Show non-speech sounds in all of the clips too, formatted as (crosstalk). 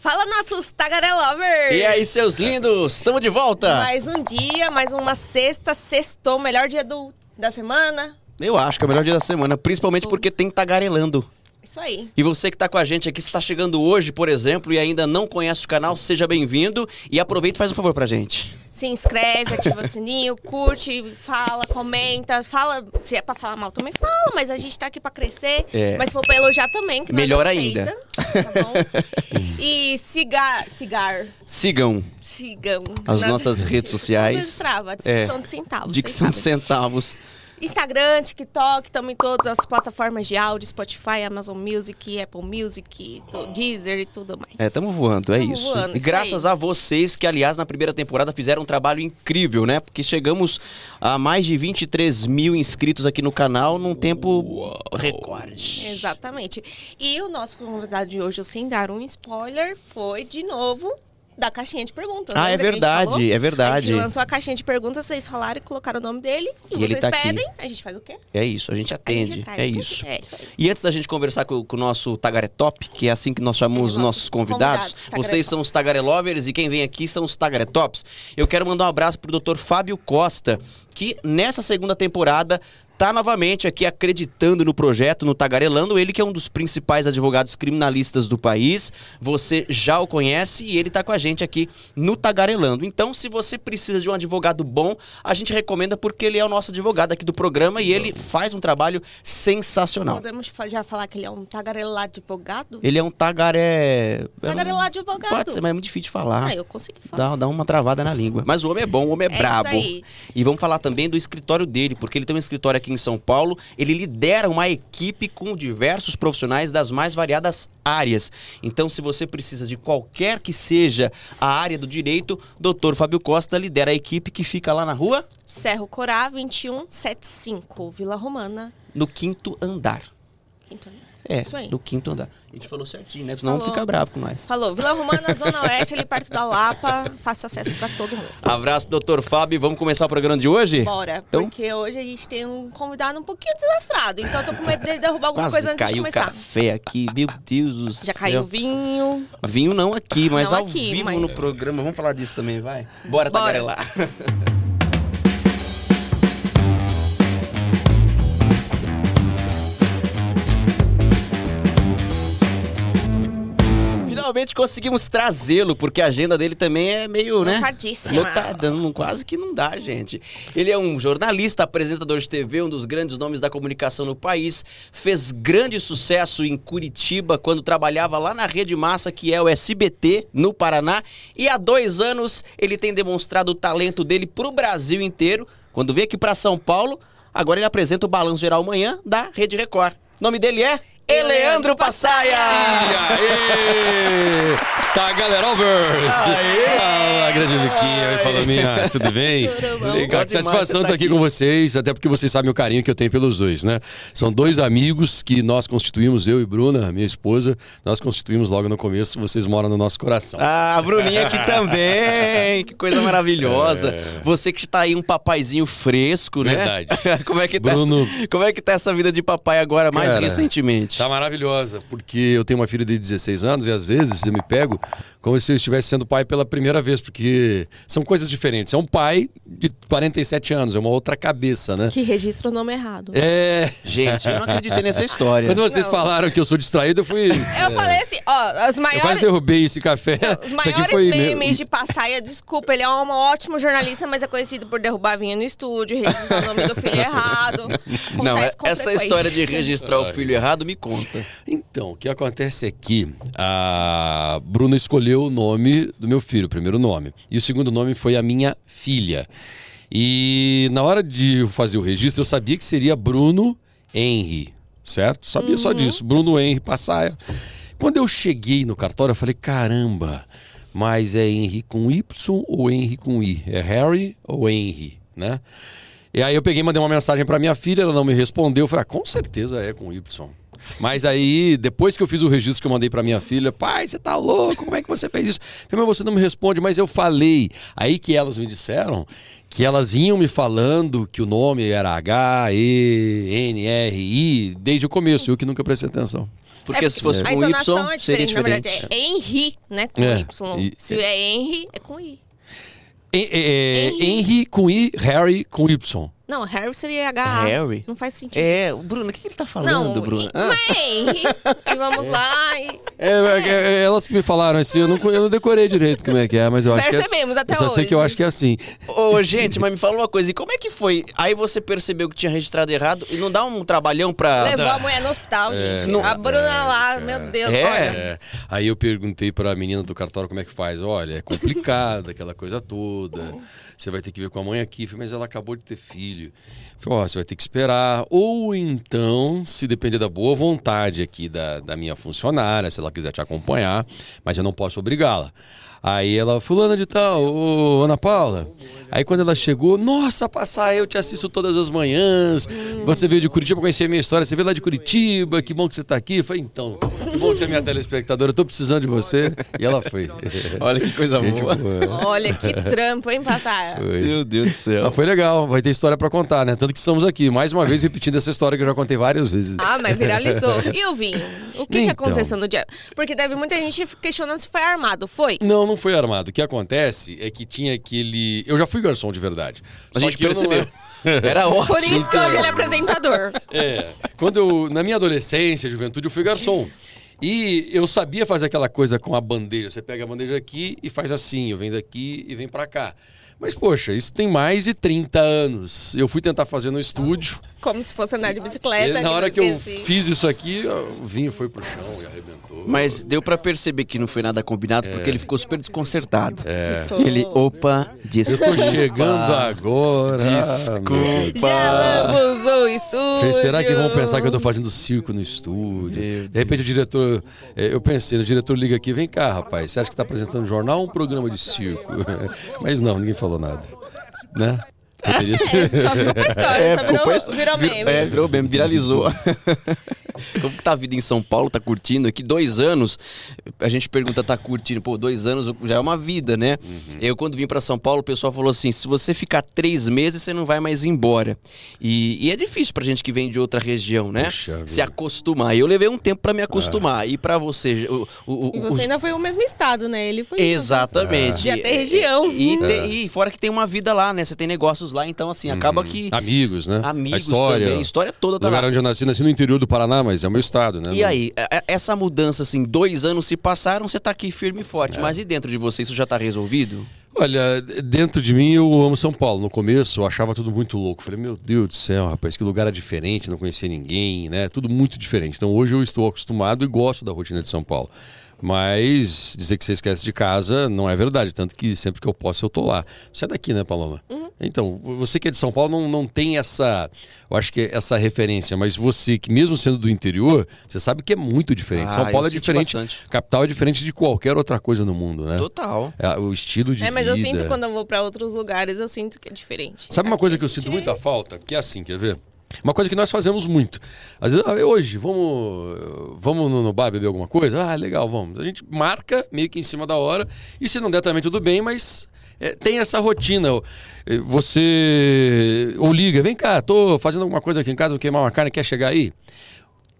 Fala nossos tagarelovers! E aí, seus lindos, estamos de volta! Mais um dia, mais uma sexta, sextou, melhor dia do, da semana. Eu acho que é o melhor dia da semana, principalmente Estou. porque tem tagarelando. Isso aí. E você que está com a gente aqui, se está chegando hoje, por exemplo, e ainda não conhece o canal, seja bem-vindo e aproveita e faz um favor pra gente. Se inscreve, ativa o sininho, curte, fala, comenta, fala. Se é pra falar mal, também fala, mas a gente tá aqui pra crescer. É. Mas se for pra elogiar também, que Melhor aceita, ainda. Tá bom? (laughs) e siga, cigar, Sigam sigam. as nossas redes (laughs) sociais. Trava, dicção É. de centavos. Dicção de centavos. Instagram, TikTok, estamos em todas as plataformas de áudio, Spotify, Amazon Music, Apple Music, Deezer e tudo mais. É, estamos voando, é Tamo isso. voando, e isso graças aí. a vocês que, aliás, na primeira temporada fizeram um trabalho incrível, né? Porque chegamos a mais de 23 mil inscritos aqui no canal num tempo recorde. Exatamente. E o nosso convidado de hoje, sem dar um spoiler, foi de novo da caixinha de perguntas. Ah, é a gente verdade, é A verdade. gente lançou a caixinha de perguntas, vocês falaram e colocaram o nome dele. E, E vocês tá aqui. pedem, a gente faz o quê? É isso, a gente A atende. gente traz é isso. É isso aí. E antes da gente conversar com, com o nosso Tagaré Top, que é assim que nós chamamos os nossos nossos convidados, convidados, vocês são os Tops. Tagaré Lovers e quem vem aqui são os Tagaré Tops. Eu quero mandar um abraço pro Dr. Fábio Costa, que nessa segunda temporada tá novamente aqui acreditando no projeto, no Tagarelando, ele que é um dos principais advogados criminalistas do país. Você já o conhece e ele tá com a gente aqui no Tagarelando. Então, se você precisa de um advogado bom, a gente recomenda porque ele é o nosso advogado aqui do programa e ele faz um trabalho sensacional. Podemos já falar que ele é um tagarelá advogado? Ele é um tagaré. Tagarelá advogado. Pode ser, mas é muito difícil de falar. Ah, eu consegui falar. Dá, dá uma travada na língua. Mas o homem é bom, o homem é, É brabo. isso aí. E vamos falar também do escritório dele, porque ele tem um escritório aqui em São Paulo. Ele lidera uma equipe com diversos profissionais das mais variadas áreas. Então, se você precisa de qualquer que seja a área do direito, Dr. Fábio Costa lidera a equipe que fica lá na rua, Serro Corá, 2175, Vila Romana. no quinto andar. Quinto andar. É, Isso aí. no quinto andar. A gente falou certinho, né? Senão Falou. fica bravo com nós. Falou, Vila Romana, (laughs) Zona Oeste, ali perto da Lapa. Fácil acesso pra todo mundo. Abraço, doutor Fábio. Vamos começar o programa de hoje? Bora, Então- porque hoje a gente tem um convidado um pouquinho desastrado. Então eu tô com medo dele derrubar alguma Quase coisa antes de caiu começar. café aqui, meu Deus do céu. Já caiu vinho. Vinho não aqui, mas Não ao aqui, vivo mas- no programa. Vamos falar disso também, vai? Bora, Bora. tagarelar. (laughs) Finalmente conseguimos trazê-lo, porque a agenda dele também é meio, né? Lotadíssima. Lotada, não- quase que não dá, gente. Ele é um jornalista, apresentador de TV, um dos grandes nomes da comunicação no país. Fez grande sucesso em Curitiba quando trabalhava lá na Rede Massa, que é o SBT, no Paraná. E há dois anos ele tem demonstrado o talento dele pro Brasil inteiro. Quando veio aqui para São Paulo, agora ele apresenta o Balanço Geral Manhã da Rede Record. O nome dele é Eleandro Passaia! E aí? Tá, galera, Overs! Aê! Fala, grande Luquinha, fala minha, tudo bem? Tudo bom? Legal, que satisfação você tá estar aqui aqui. com vocês, até porque vocês sabem o carinho que eu tenho pelos dois, né? São dois amigos que nós constituímos, eu e Bruna, minha esposa, nós constituímos logo no começo, vocês moram no nosso coração. Ah, a Bruninha aqui também. Que coisa maravilhosa. Você que tá aí um papaizinho fresco, né? Verdade. (laughs) como é que tá Bruno- essa, como é que tá essa vida de papai agora mais Cara, recentemente? Tá maravilhosa, porque eu tenho uma filha de 16 anos e às vezes eu me pego como se eu estivesse sendo pai pela primeira vez, porque são coisas diferentes. É um pai de 47 anos, é uma outra cabeça, né? Que registra o nome errado. É. Gente, eu não acreditei nessa história. Quando vocês Não. falaram que eu sou distraído, eu fui. Eu falei assim, ó, as Eu quase maiores... derrubei esse café. Os Isso maiores foi meu- memes de Passaia, desculpa, ele é um ótimo jornalista, mas é conhecido por derrubar vinho no estúdio, registrar o nome do filho errado. Não, Acontece com essa história de registrar o filho errado me conta. Então, o que acontece é que a Bruna escolheu o nome do meu filho, o primeiro nome. E o segundo nome foi a minha filha. E na hora de fazer o registro, eu sabia que seria Bruno Henry, certo? Sabia só disso, Bruno Henry Passaia. Quando eu cheguei no cartório, eu falei, caramba, mas é Henry com Y ou Henry com I? É Harry ou Henry, né? E aí eu peguei e mandei uma mensagem para minha filha, ela não me respondeu. Eu falei, ah, com certeza é com Y. Mas aí, depois que eu fiz o registro que eu mandei para minha filha, pai, você tá louco? Como é que você fez isso? Eu falei, mas você não me responde, mas eu falei. Aí que elas me disseram que elas iam me falando que o nome era H, E, N, R, I, desde o começo, eu que nunca prestei atenção. Porque É, se fosse a com entonação Y, é seria diferente. Na verdade, diferente. é Henry, né? Com É, Y. e- Se é Henry, é com I. É, Henry. Henry com I, Harry com Y. Não, Harry seria H. Harry? Não faz sentido. É, o Bruno, o que, que ele tá falando, Não, Bruno? e- Ah, é (laughs) e vamos lá e... É, é, é, elas que me falaram assim, eu não, eu não decorei direito como é que é, mas eu acho que é, Percebemos até eu só sei que eu hoje. acho que é assim. Ô, gente, mas me fala uma coisa, e como é que foi? Aí você percebeu que tinha registrado errado e não dá um trabalhão pra... Levou a mulher no hospital, É, gente. não- a Bruna lá, cara. meu Deus, É. olha. É, aí eu perguntei pra menina do cartório como é que faz. Olha, é complicado aquela coisa toda. (laughs) Você vai ter que ver com a mãe aqui. Falei, mas ela acabou de ter filho. Falei, ó, você vai ter que esperar. Ou então, se depender da boa vontade aqui da, da minha funcionária, se ela quiser te acompanhar, mas eu não posso obrigá-la. Aí ela, fulana de tal, ô, Ana Paula. Aí quando ela chegou, nossa, passar, eu te assisto todas as manhãs. Você veio de Curitiba conhecer a minha história, você veio lá de Curitiba, que bom que você tá aqui. Eu falei, então, que bom que você é minha telespectadora, eu tô precisando de você. E ela foi. (laughs) Olha que coisa boa. boa. Olha que trampo, hein, passar. (laughs) Foi. Meu Deus do céu. Mas foi legal, vai ter história pra contar, né? Tanto que estamos aqui, mais uma vez repetindo essa história que eu já contei várias vezes. Ah, mas viralizou. (laughs) E o vinho? O que, que Então. aconteceu no dia? Porque deve muita gente questionando se foi armado. Foi? Não, não foi armado. O que acontece é que tinha aquele. Eu já fui garçom de verdade. A gente que eu não percebeu. era- Era (laughs) ótimo. Por isso que hoje ele é apresentador. (laughs) É. Quando eu, na minha adolescência, juventude, eu fui garçom. E eu sabia fazer aquela coisa com a bandeja. Você pega a bandeja aqui e faz assim, eu venho daqui e vem pra cá. Mas, poxa, isso tem mais de 30 anos. Eu fui tentar fazer no estúdio. Como se fosse andar de E bicicleta. na hora que eu assim. fiz isso aqui, o vinho foi pro chão e arrebentou. Mas deu pra perceber que não foi nada combinado, porque ele ficou super desconcertado. É. Ele, opa, Eu desculpa. tô chegando agora. Desculpa. Já o estúdio. Será que vão pensar que eu tô fazendo circo no estúdio? De repente o diretor, é, eu pensei, o diretor liga aqui, vem cá, rapaz, você acha que tá apresentando jornal ou um programa de circo? (laughs) Mas não, ninguém falou nada, né? Poderia (laughs) ser. Só ficou pra história, só virou, pra virou Vir- meme. É, virou meme, viralizou. (laughs) Como que tá a vida em São Paulo? Tá curtindo aqui? Dois anos. A gente pergunta, tá curtindo? Pô, dois anos já é uma vida, né? Uhum. Eu, quando vim pra São Paulo, o pessoal falou assim: se você ficar três meses, você não vai mais embora. E, e é difícil pra gente que vem de outra região, né? Puxa Se vida. acostumar. E eu levei um tempo pra me acostumar. E pra você? O, o, o- E os- você ainda foi o mesmo estado, né? Ele foi. Exatamente. Já tem região. E, te- e fora que tem uma vida lá, né? Você tem negócios lá, então assim, acaba que. Amigos, né? Amigos a história. também, a história toda tá lugar lá. onde eu nasci, nasci no interior do Paraná, mas é o meu estado, né? E aí, é- é- essa mudança, assim, dois anos se passaram, você tá aqui firme e forte. É. Mas e dentro de você, isso já tá resolvido? Olha, dentro de mim eu amo São Paulo. No começo eu achava tudo muito louco. Falei, meu Deus do céu, rapaz, que lugar é diferente, não conhecia ninguém, né? Tudo muito diferente. Então hoje eu estou acostumado e gosto da rotina de São Paulo. Mas dizer que você esquece de casa não é verdade. Tanto que sempre que eu posso eu tô lá. Você é daqui, né, Paloma? Então, você que é de São Paulo não, não tem essa, eu acho que é essa referência, mas você que mesmo sendo do interior, você sabe que é muito diferente. Ah, São Paulo eu é diferente, bastante. capital é diferente de qualquer outra coisa no mundo, né? Total. É, o estilo de É, mas eu vida. sinto quando eu vou pra outros lugares, eu sinto que é diferente. Sabe uma coisa que eu sinto muita falta? Que é assim, quer ver? Uma coisa que nós fazemos muito. Às vezes, ah, hoje, vamos, vamos no, no bar beber alguma coisa? Ah, legal, vamos. A gente marca meio que em cima da hora. E se não der também, tudo bem, mas é, tem essa rotina. Você ou liga, vem cá, tô fazendo alguma coisa aqui em casa, vou queimar uma carne, quer chegar aí?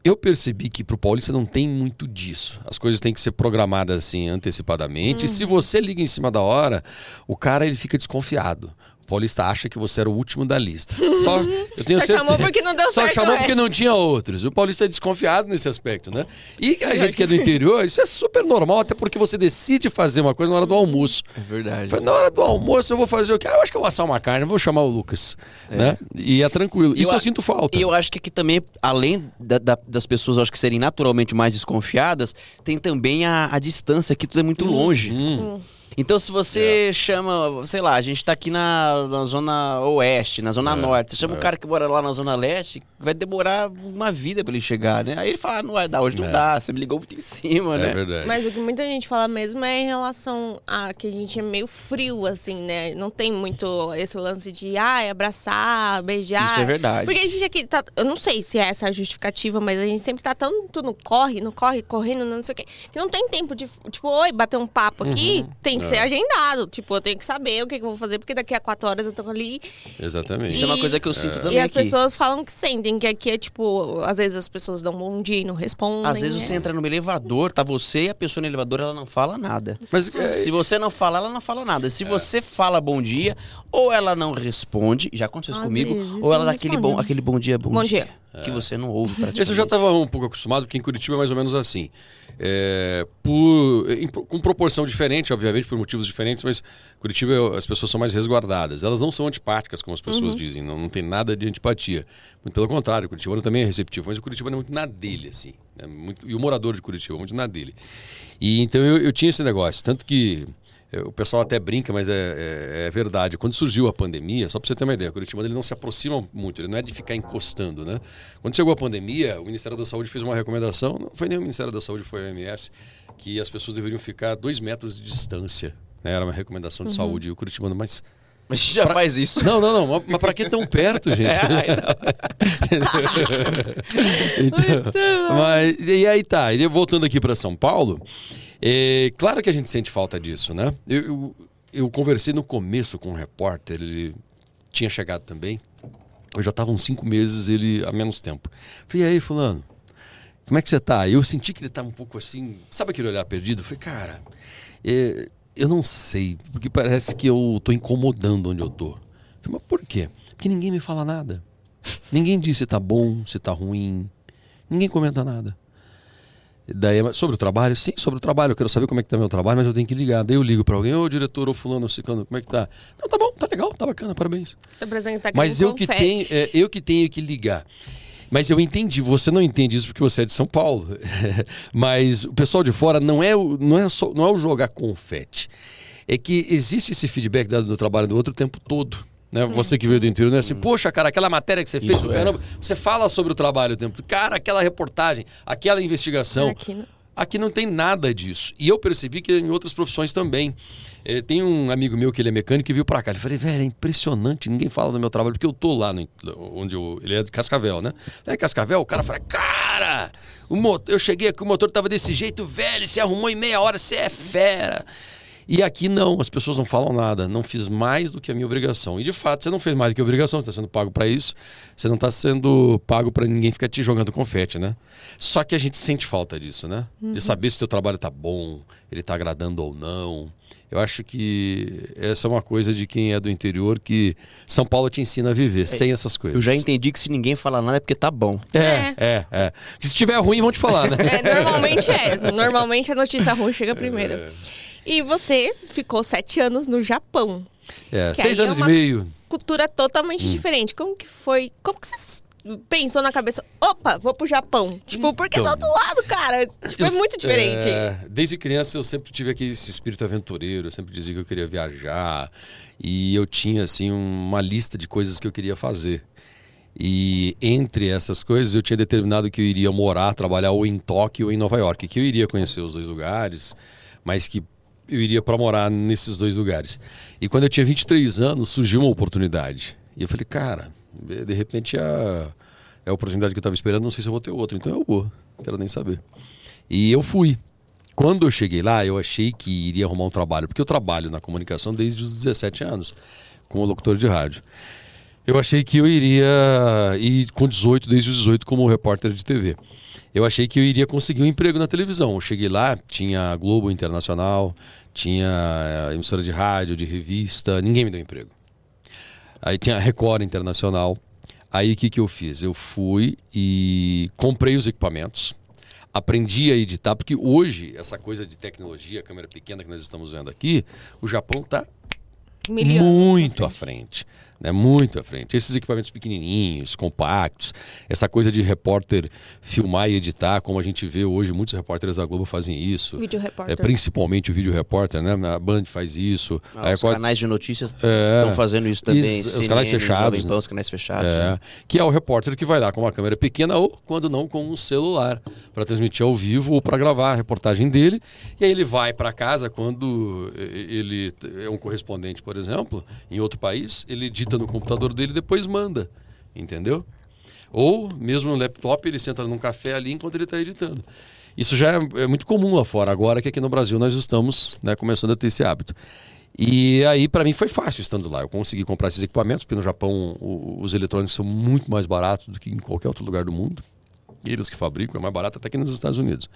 Eu percebi que pro paulista não tem muito disso. As coisas têm que ser programadas assim antecipadamente. E se você liga em cima da hora, o cara ele fica desconfiado. O paulista acha que você era o último da lista. Só, eu tenho Só certeza- chamou porque não deu Só certo chamou porque não tinha outros. O paulista é desconfiado nesse aspecto, né? E a gente que é do interior, isso é super normal, até porque você decide fazer uma coisa na hora do almoço. É verdade. Falei, Na hora do almoço eu vou fazer o quê? Ah, eu acho que eu vou assar uma carne, vou chamar o Lucas. Né? E é tranquilo. Isso eu, eu a- sinto falta. E eu acho que aqui também, além da- da- das pessoas, acho que serem naturalmente mais desconfiadas, tem também a, a distância, que tudo é muito longe. Sim. Então, se você chama, sei lá, a gente tá aqui na, na zona oeste, na zona norte, você chama um cara que mora lá na zona leste, vai demorar uma vida pra ele chegar, né? Aí ele fala, ah, não vai dar, hoje não É. dá, você me ligou muito em cima, É né? verdade. Mas o que muita gente fala mesmo é em relação a que a gente é meio frio, assim, né? Não tem muito esse lance de, ai, abraçar, beijar. Isso é verdade. Porque a gente aqui tá. Eu não sei se é essa a justificativa, mas a gente sempre tá tanto no corre, no corre, correndo, não sei o quê. Que não tem tempo de, tipo, oi, bater um papo aqui. Tem que ser agendado. Tipo, eu tenho que saber o que, que eu vou fazer, porque daqui a quatro horas eu tô ali. Exatamente. Isso é uma E- coisa que eu sinto também E as aqui. pessoas falam que sentem, que aqui é tipo, às vezes as pessoas dão bom dia e não respondem. Às vezes né? você entra no elevador, tá você e a pessoa no elevador, ela não fala nada. Mas é, Se você não fala, ela não fala nada. Se você fala bom dia, ou ela não responde, já aconteceu isso Às comigo, ou ela dá aquele bom, aquele bom dia, bom, Bom dia. dia. Que você não ouve praticamente. Esse eu já estava um pouco acostumado, porque em Curitiba é mais ou menos assim. É, por, em- com proporção diferente, obviamente, por motivos diferentes, mas Curitiba as pessoas são mais resguardadas. Elas não são antipáticas, como as pessoas dizem, não, não tem nada de antipatia. Muito pelo contrário, o Curitibano também é receptivo, mas o Curitibano é muito na dele, assim. né? Muito- e o morador de Curitiba é muito na dele. E então eu, eu tinha esse negócio, tanto que o pessoal até brinca, mas é, é- é verdade. Quando surgiu a pandemia, só para você ter uma ideia, o Curitiba ele não se aproxima muito, ele não é de ficar encostando, né? Quando chegou a pandemia, o Ministério da Saúde fez uma recomendação, não foi nem o Ministério da Saúde, foi a OMS, que as pessoas deveriam ficar a dois metros de distância. né? Era uma recomendação de saúde. E o Curitibano, mas. Mas a gente já faz isso. Não, não, não, mas- para que tão perto, (laughs) gente? (laughs) Então, mas, e aí tá, e voltando aqui para São Paulo, é, claro que a gente sente falta disso, né? Eu, eu, eu conversei no começo com um repórter, ele tinha chegado também, eu já estava uns cinco meses, ele há menos tempo. Falei, e aí, fulano, como é que você tá? Eu senti que ele estava um pouco assim, sabe aquele olhar perdido? Falei, cara, é, eu não sei, porque parece que eu tô incomodando onde eu tô. Falei, mas por quê? Porque ninguém me fala nada. Ninguém diz se tá bom, se tá ruim. Ninguém comenta nada. Daí, sobre o trabalho? Sim, sobre o trabalho. Eu quero saber como é que tá meu trabalho, mas eu tenho que ligar. Daí eu ligo para alguém, ô diretor, ô fulano, ô ciclano, como é que tá? Não, tá bom, tá legal, tá bacana, parabéns. Tá Mas eu que, tenho, é, eu que tenho que ligar. Mas eu entendi, você não entende isso porque você é de São Paulo. (laughs) Mas o pessoal de fora não é, o, não, é só, não é o jogar confete. É que existe esse feedback dado do trabalho do outro o tempo todo. Né? Você que veio do interior, não é assim, poxa, cara, aquela matéria que você fez Isso do é. você fala sobre o trabalho o tempo. Cara, aquela reportagem, aquela investigação. Aqui não. Aqui não tem nada disso. E eu percebi que em outras profissões também. Eh, tem um amigo meu que ele é mecânico e veio pra cá. Ele falei, velho, é impressionante, ninguém fala do meu trabalho, porque eu tô lá no- onde eu, ele é de Cascavel, né? É Cascavel, o cara fala, cara, o motor, eu cheguei aqui, o motor tava desse jeito, velho, você arrumou em meia hora, você é fera. E aqui não, as pessoas não falam nada. Não fiz mais do que a minha obrigação. E de fato, você não fez mais do que a obrigação, você está sendo pago para isso. Você não está sendo pago para ninguém ficar te jogando confete, né? Só que a gente sente falta disso, né? De saber se o seu trabalho tá bom, ele tá agradando ou não. Eu acho que essa é uma coisa de quem é do interior que São Paulo te ensina a viver sem essas coisas. Eu já entendi que se ninguém falar nada é porque tá bom. É, é, é. Que se tiver ruim, vão te falar, né? É, normalmente é. Normalmente a notícia ruim chega primeiro. É. E você ficou sete anos no Japão. É, seis é anos uma- e meio. Cultura totalmente Hum. diferente. Como que foi? Como que você pensou na cabeça? Opa, vou pro Japão. Tipo, porque Então. do outro lado, cara. Tipo, é Eu- muito diferente. é, desde criança eu sempre tive aquele esse espírito aventureiro, eu sempre dizia que eu queria viajar e eu tinha assim uma lista de coisas que eu queria fazer. E entre essas coisas eu tinha determinado que eu iria morar, trabalhar ou em Tóquio ou em Nova York, que eu iria conhecer os dois lugares, mas que eu iria para morar nesses dois lugares. E quando eu tinha 23 anos, surgiu uma oportunidade. E eu falei, cara, de repente a, é a oportunidade que eu estava esperando, não sei se eu vou ter outra, então eu vou, quero nem saber. E eu fui. Quando eu cheguei lá, eu achei que iria arrumar um trabalho, porque eu trabalho na comunicação desde os 17 anos, como locutor de rádio. Eu achei que eu iria ir com 18, desde os 18, como repórter de TV. Eu achei que eu iria conseguir um emprego na televisão. Eu cheguei lá, tinha Globo Internacional, tinha eh, emissora de rádio, de revista, ninguém me deu emprego. Aí tinha a Record Internacional. Aí o que, que eu fiz? Eu fui e comprei os equipamentos, aprendi a editar, porque hoje, essa coisa de tecnologia, câmera pequena que nós estamos vendo aqui, o Japão está muito à frente. Né? Muito à frente. Esses equipamentos pequenininhos, compactos, essa coisa de repórter filmar e editar, como a gente vê hoje, muitos repórteres da Globo fazem isso. Vídeo É, repórter. principalmente o vídeo repórter, né? A Band faz isso. Ah, os Record- canais de notícias É. estão fazendo isso também. Isso, os canais CNN, fechados, Pan, né? os canais fechados. É, né? que é o repórter que vai lá com uma câmera pequena ou, quando não, com um celular para transmitir ao vivo ou para gravar a reportagem dele. E aí ele vai para casa quando ele é um correspondente, por exemplo, em outro país, ele edita no computador dele e depois manda, entendeu? Ou mesmo no laptop ele senta num café ali enquanto ele está editando. Isso já é, é muito comum lá fora, agora que aqui no Brasil nós estamos né, começando a ter esse hábito. E aí, para mim, foi fácil estando lá. Eu consegui comprar esses equipamentos, porque no Japão o, os eletrônicos são muito mais baratos do que em qualquer outro lugar do mundo. Eles que fabricam, é mais barato até que nos Estados Unidos.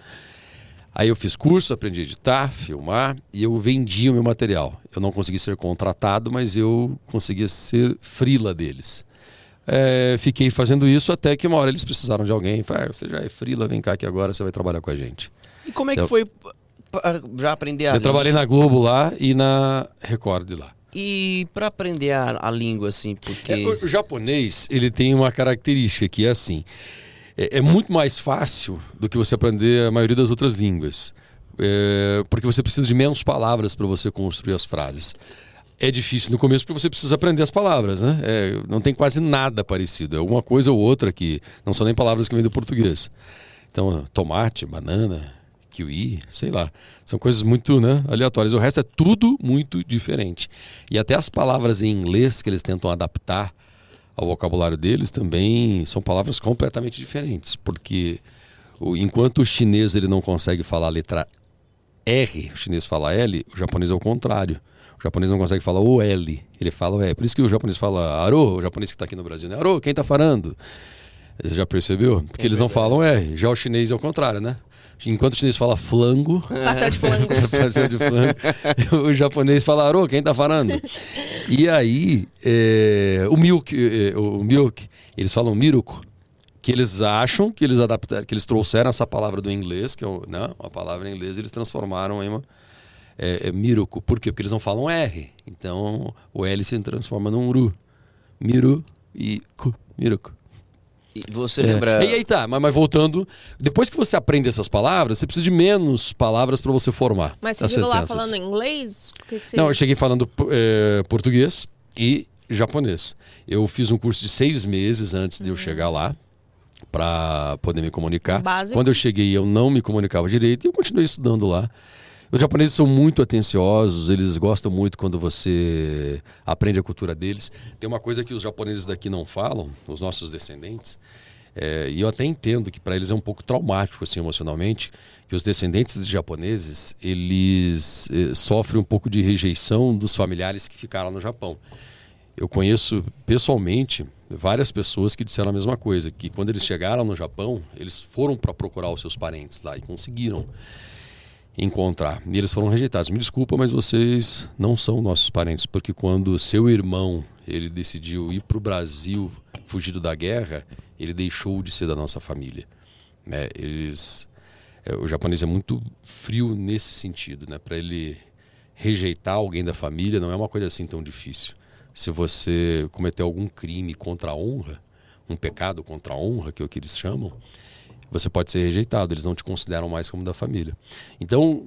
Aí eu fiz curso, aprendi a editar, filmar e eu vendia o meu material. Eu não consegui ser contratado, mas eu conseguia ser frila deles. É, fiquei fazendo isso até que uma hora eles precisaram de alguém. Falei, ah, você já é frila, vem cá que agora você vai trabalhar com a gente. E como é que foi já aprender a Eu língua? trabalhei na Globo lá e na Record lá. E para aprender a, a, língua, assim, porque... É, o japonês, ele tem uma característica que é assim é, é, muito mais fácil do que você aprender a maioria das outras línguas. É, porque você precisa de menos palavras para você construir as frases. É difícil no começo porque você precisa aprender as palavras, né? É, não tem quase nada parecido. É uma coisa ou outra que não são nem palavras que vêm do português. Então, tomate, banana, kiwi, sei lá. São coisas muito né, aleatórias. O resto é tudo muito diferente. E até as palavras em inglês que eles tentam adaptar ao vocabulário deles também são palavras completamente diferentes, porque o, enquanto o chinês ele não consegue falar a letra R, o chinês fala L, o japonês é o contrário. O japonês não consegue falar o L, ele fala o E. Por isso que o japonês fala Aro, o japonês que está aqui no Brasil, né? Aro, quem está falando? Você já percebeu? Porque é eles não falam R. Já o chinês é o contrário, né? Enquanto o chinês fala flango. (laughs) Pastel de flango. (laughs) pastel de flango. (laughs) o japonês fala arô, quem tá falando? E aí, é, o milk, é, o milk, eles falam miruko, que eles acham que eles adaptaram, que eles trouxeram essa palavra do inglês, que é né, uma palavra em inglês, eles transformaram em uma é, é miruko. Por quê? Porque eles não falam R. Então, o L se transforma num ru. Miru e ku, miruko. E você é. lembra. E aí tá, mas, mas, voltando, depois que você aprende essas palavras, você precisa de menos palavras para você formar. Mas você chegou lá falando inglês? O que, que você... Não, eu cheguei falando é, português e japonês. Eu fiz um curso de seis meses antes de eu uhum. chegar lá para poder me comunicar. Básico. Quando eu cheguei, eu não me comunicava direito e eu continuei estudando lá. Os japoneses são muito atenciosos, eles gostam muito quando você aprende a cultura deles. Tem uma coisa que os japoneses daqui não falam, os nossos descendentes, é, e eu até entendo que para eles é um pouco traumático assim emocionalmente, que os descendentes de japoneses eles eh, sofrem um pouco de rejeição dos familiares que ficaram no Japão. Eu conheço pessoalmente várias pessoas que disseram a mesma coisa, que quando eles chegaram no Japão, eles foram para procurar os seus parentes lá e conseguiram encontrar. E eles foram rejeitados. Me desculpa, mas vocês não são nossos parentes, porque quando seu irmão ele decidiu ir para o Brasil, fugido da guerra, ele deixou de ser da nossa família. Né? Eles, é, o japonês é muito frio nesse sentido, né? Para ele rejeitar alguém da família não é uma coisa assim tão difícil. Se você cometeu algum crime contra a honra, um pecado contra a honra, que é o que eles chamam, você pode ser rejeitado, eles não te consideram mais como da família. Então,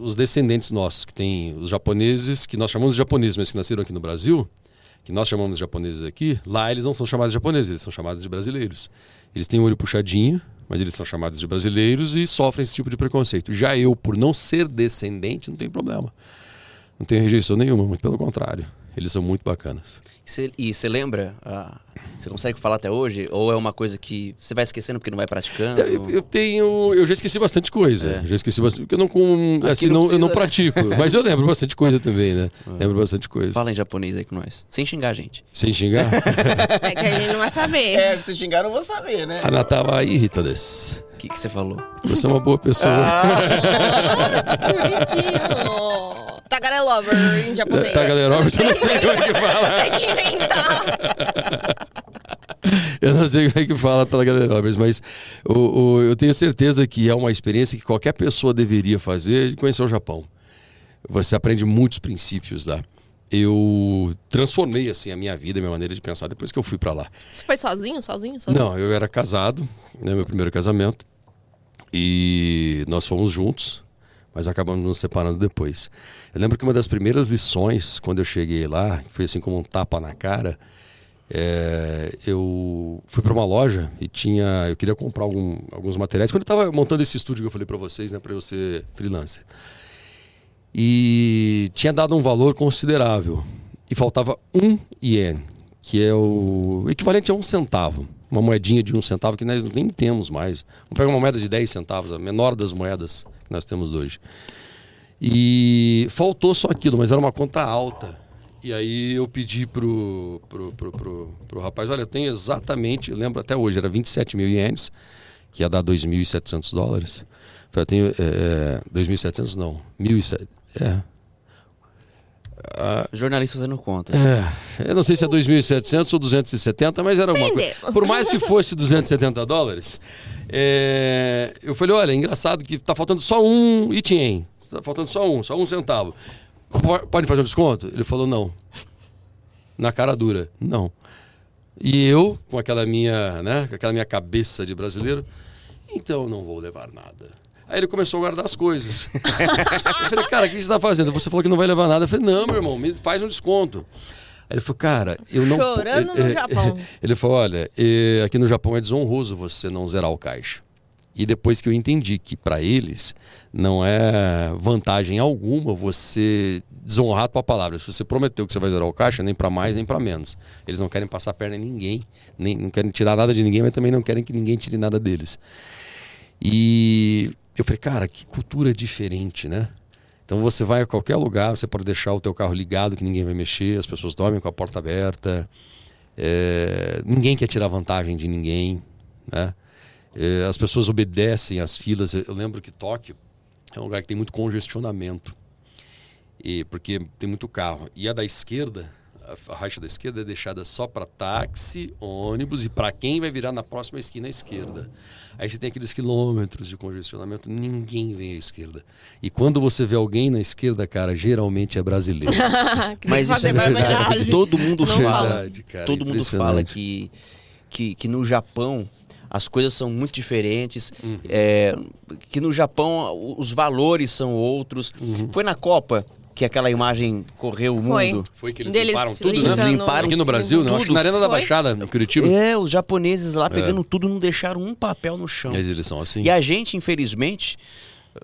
os descendentes nossos, que tem os japoneses, que nós chamamos de japoneses, mas que nasceram aqui no Brasil, que nós chamamos de japoneses aqui, lá eles não são chamados de japoneses, eles são chamados de brasileiros. Eles têm o olho puxadinho, mas eles são chamados de brasileiros e sofrem esse tipo de preconceito. Já eu, por não ser descendente, não tem problema. Não tenho rejeição nenhuma, muito pelo contrário. Eles são muito bacanas. E você lembra? Ah, você consegue falar até hoje? Ou é uma coisa que você vai esquecendo porque não vai praticando? Eu, eu tenho. Eu já esqueci bastante coisa. É. Já esqueci bastante. Porque eu não, com, assim, não, precisa, eu não né? pratico. (laughs) mas eu lembro bastante coisa também, né? Ah. Lembro bastante coisa. Fala em japonês aí com nós. Sem xingar gente. Sem xingar? (laughs) é que a gente não vai saber. É, se xingar, eu não vou saber, né? Anata wa irrita desu. O que, que você falou? Você é uma boa pessoa. Ah, (laughs) bonitinho. Tagarelover em (laughs) japonês. Tagarelover, eu não sei como é que fala. (laughs) Tem que inventar. (laughs) eu não sei como é que fala Tagarelover, mas o, o, eu tenho certeza que é uma experiência que qualquer pessoa deveria fazer de conhecer o Japão. Você aprende muitos princípios lá. Eu transformei assim a minha vida, a minha maneira de pensar depois que eu fui para lá. Você foi sozinho, sozinho, sozinho? Não, eu era casado, né, meu primeiro casamento, e nós fomos juntos mas acabamos nos separando depois. Eu lembro que uma das primeiras lições, quando eu cheguei lá, foi assim como um tapa na cara, é, eu fui para uma loja e tinha, eu queria comprar algum, alguns materiais. Quando eu estava montando esse estúdio que eu falei para vocês, né, para eu ser freelancer, e tinha dado um valor considerável e faltava um ien, que é o equivalente a um centavo. uma moedinha de um centavo que nós nem temos mais. Vamos pegar uma moeda de 10 centavos, a menor das moedas que nós temos hoje. E faltou só aquilo, mas era uma conta alta. E aí eu pedi pro, pro, pro, pro, pro rapaz, olha, eu tenho exatamente, eu lembro até hoje, era 27 mil ienes, que ia dar 2.700 dólares. Falei, eu tenho, é, 2.700 não, 1.700, é. Ah, Jornalista fazendo contas. É, eu não sei se é 2.700 ou 270, mas era uma coisa. Por mais que fosse 270 dólares, é, eu falei, olha, é engraçado que tá faltando só um item. Tá faltando só um, só um centavo. Po- Pode fazer um desconto? Ele falou, não. Na cara dura, não. E eu, com aquela minha, né, com aquela minha cabeça de brasileiro, então não vou levar nada. Aí ele começou a guardar as coisas. (laughs) eu falei, cara, o que você está fazendo? Você falou que não vai levar nada. Eu falei, não, meu irmão, me faz um desconto. Ele falou, cara, eu não. Chorando no Eh, (laughs) eh, Japão. Ele falou, olha, eh, aqui no Japão é desonroso você não zerar o caixa. E depois que eu entendi que para eles não é vantagem alguma você desonrar a tua palavra. Se você prometeu que você vai zerar o caixa, nem para mais nem para menos. Eles não querem passar a perna em ninguém, nem não querem tirar nada de ninguém, mas também não querem que ninguém tire nada deles. E eu falei, cara, que cultura diferente, né? Então você vai a qualquer lugar, você pode deixar o teu carro ligado que ninguém vai mexer, as pessoas dormem com a porta aberta, é, ninguém quer tirar vantagem de ninguém, né? É, as pessoas obedecem às filas. Eu lembro que Tóquio é um lugar que tem muito congestionamento, e porque tem muito carro. E a da esquerda, a, a raixa da esquerda é deixada só para táxi, ônibus e para quem vai virar na próxima esquina à esquerda. Aí você tem aqueles quilômetros de congestionamento, ninguém vem à esquerda. E quando você vê alguém na esquerda, cara, geralmente é brasileiro. (laughs) Mas isso é verdade. Todo mundo Não fala. Verdade, cara, todo mundo fala que, que, que no Japão as coisas são muito diferentes. Uhum. é, que no Japão os valores são outros. Uhum. Foi na Copa que aquela imagem correu o Foi. mundo. Foi que eles Deles limparam tudo, né? Eles limpando- limparam Aqui no Brasil, não. Acho que na Arena da Foi? Baixada, em Curitiba. É, os japoneses lá pegando tudo não deixaram um papel no chão. Eles são assim. E a gente, infelizmente,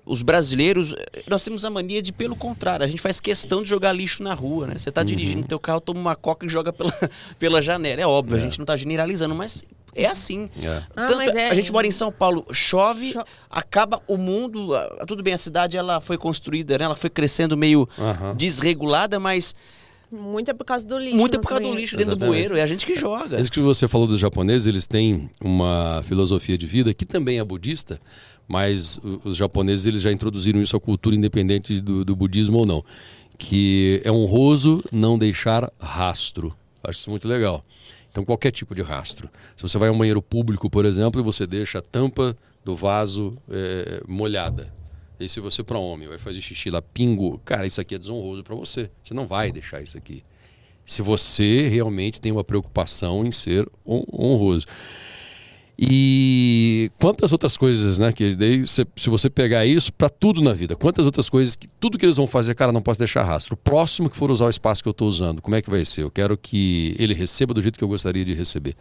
os brasileiros, nós temos a mania de, pelo contrário, a gente faz questão de jogar lixo na rua, né? Você tá dirigindo teu carro, toma uma coca e joga pela, (laughs) pela janela. É óbvio, a gente não tá generalizando, mas é assim. É. Ah, Tanto- é- A gente mora em São Paulo, chove, Cho- acaba o mundo. Tudo bem, a cidade ela foi construída, né? Ela foi crescendo meio Aham. desregulada, mas Muito é por causa do lixo. muito é por causa do lixo dentro do Exatamente. bueiro. É a gente que joga. Isso que você falou dos japoneses, eles têm uma filosofia de vida que também é budista, mas os japoneses eles já introduziram isso à cultura independente do, do budismo ou não, que é honroso não deixar rastro. Acho isso muito legal. Então qualquer tipo de rastro. Se você vai a um banheiro público, por exemplo, e você deixa a tampa do vaso eh, molhada. E se você para homem vai fazer xixi lá, pingo, cara, isso aqui é desonroso para você. Você não vai deixar isso aqui se você realmente tem uma preocupação em ser hon- honroso. E quantas outras coisas, né? Que daí, se, se você pegar isso para tudo na vida, quantas outras coisas que tudo que eles vão fazer, cara, não posso deixar rastro. O próximo que for usar o espaço que eu estou usando, como é que vai ser? Eu quero que ele receba do jeito que eu gostaria de receber.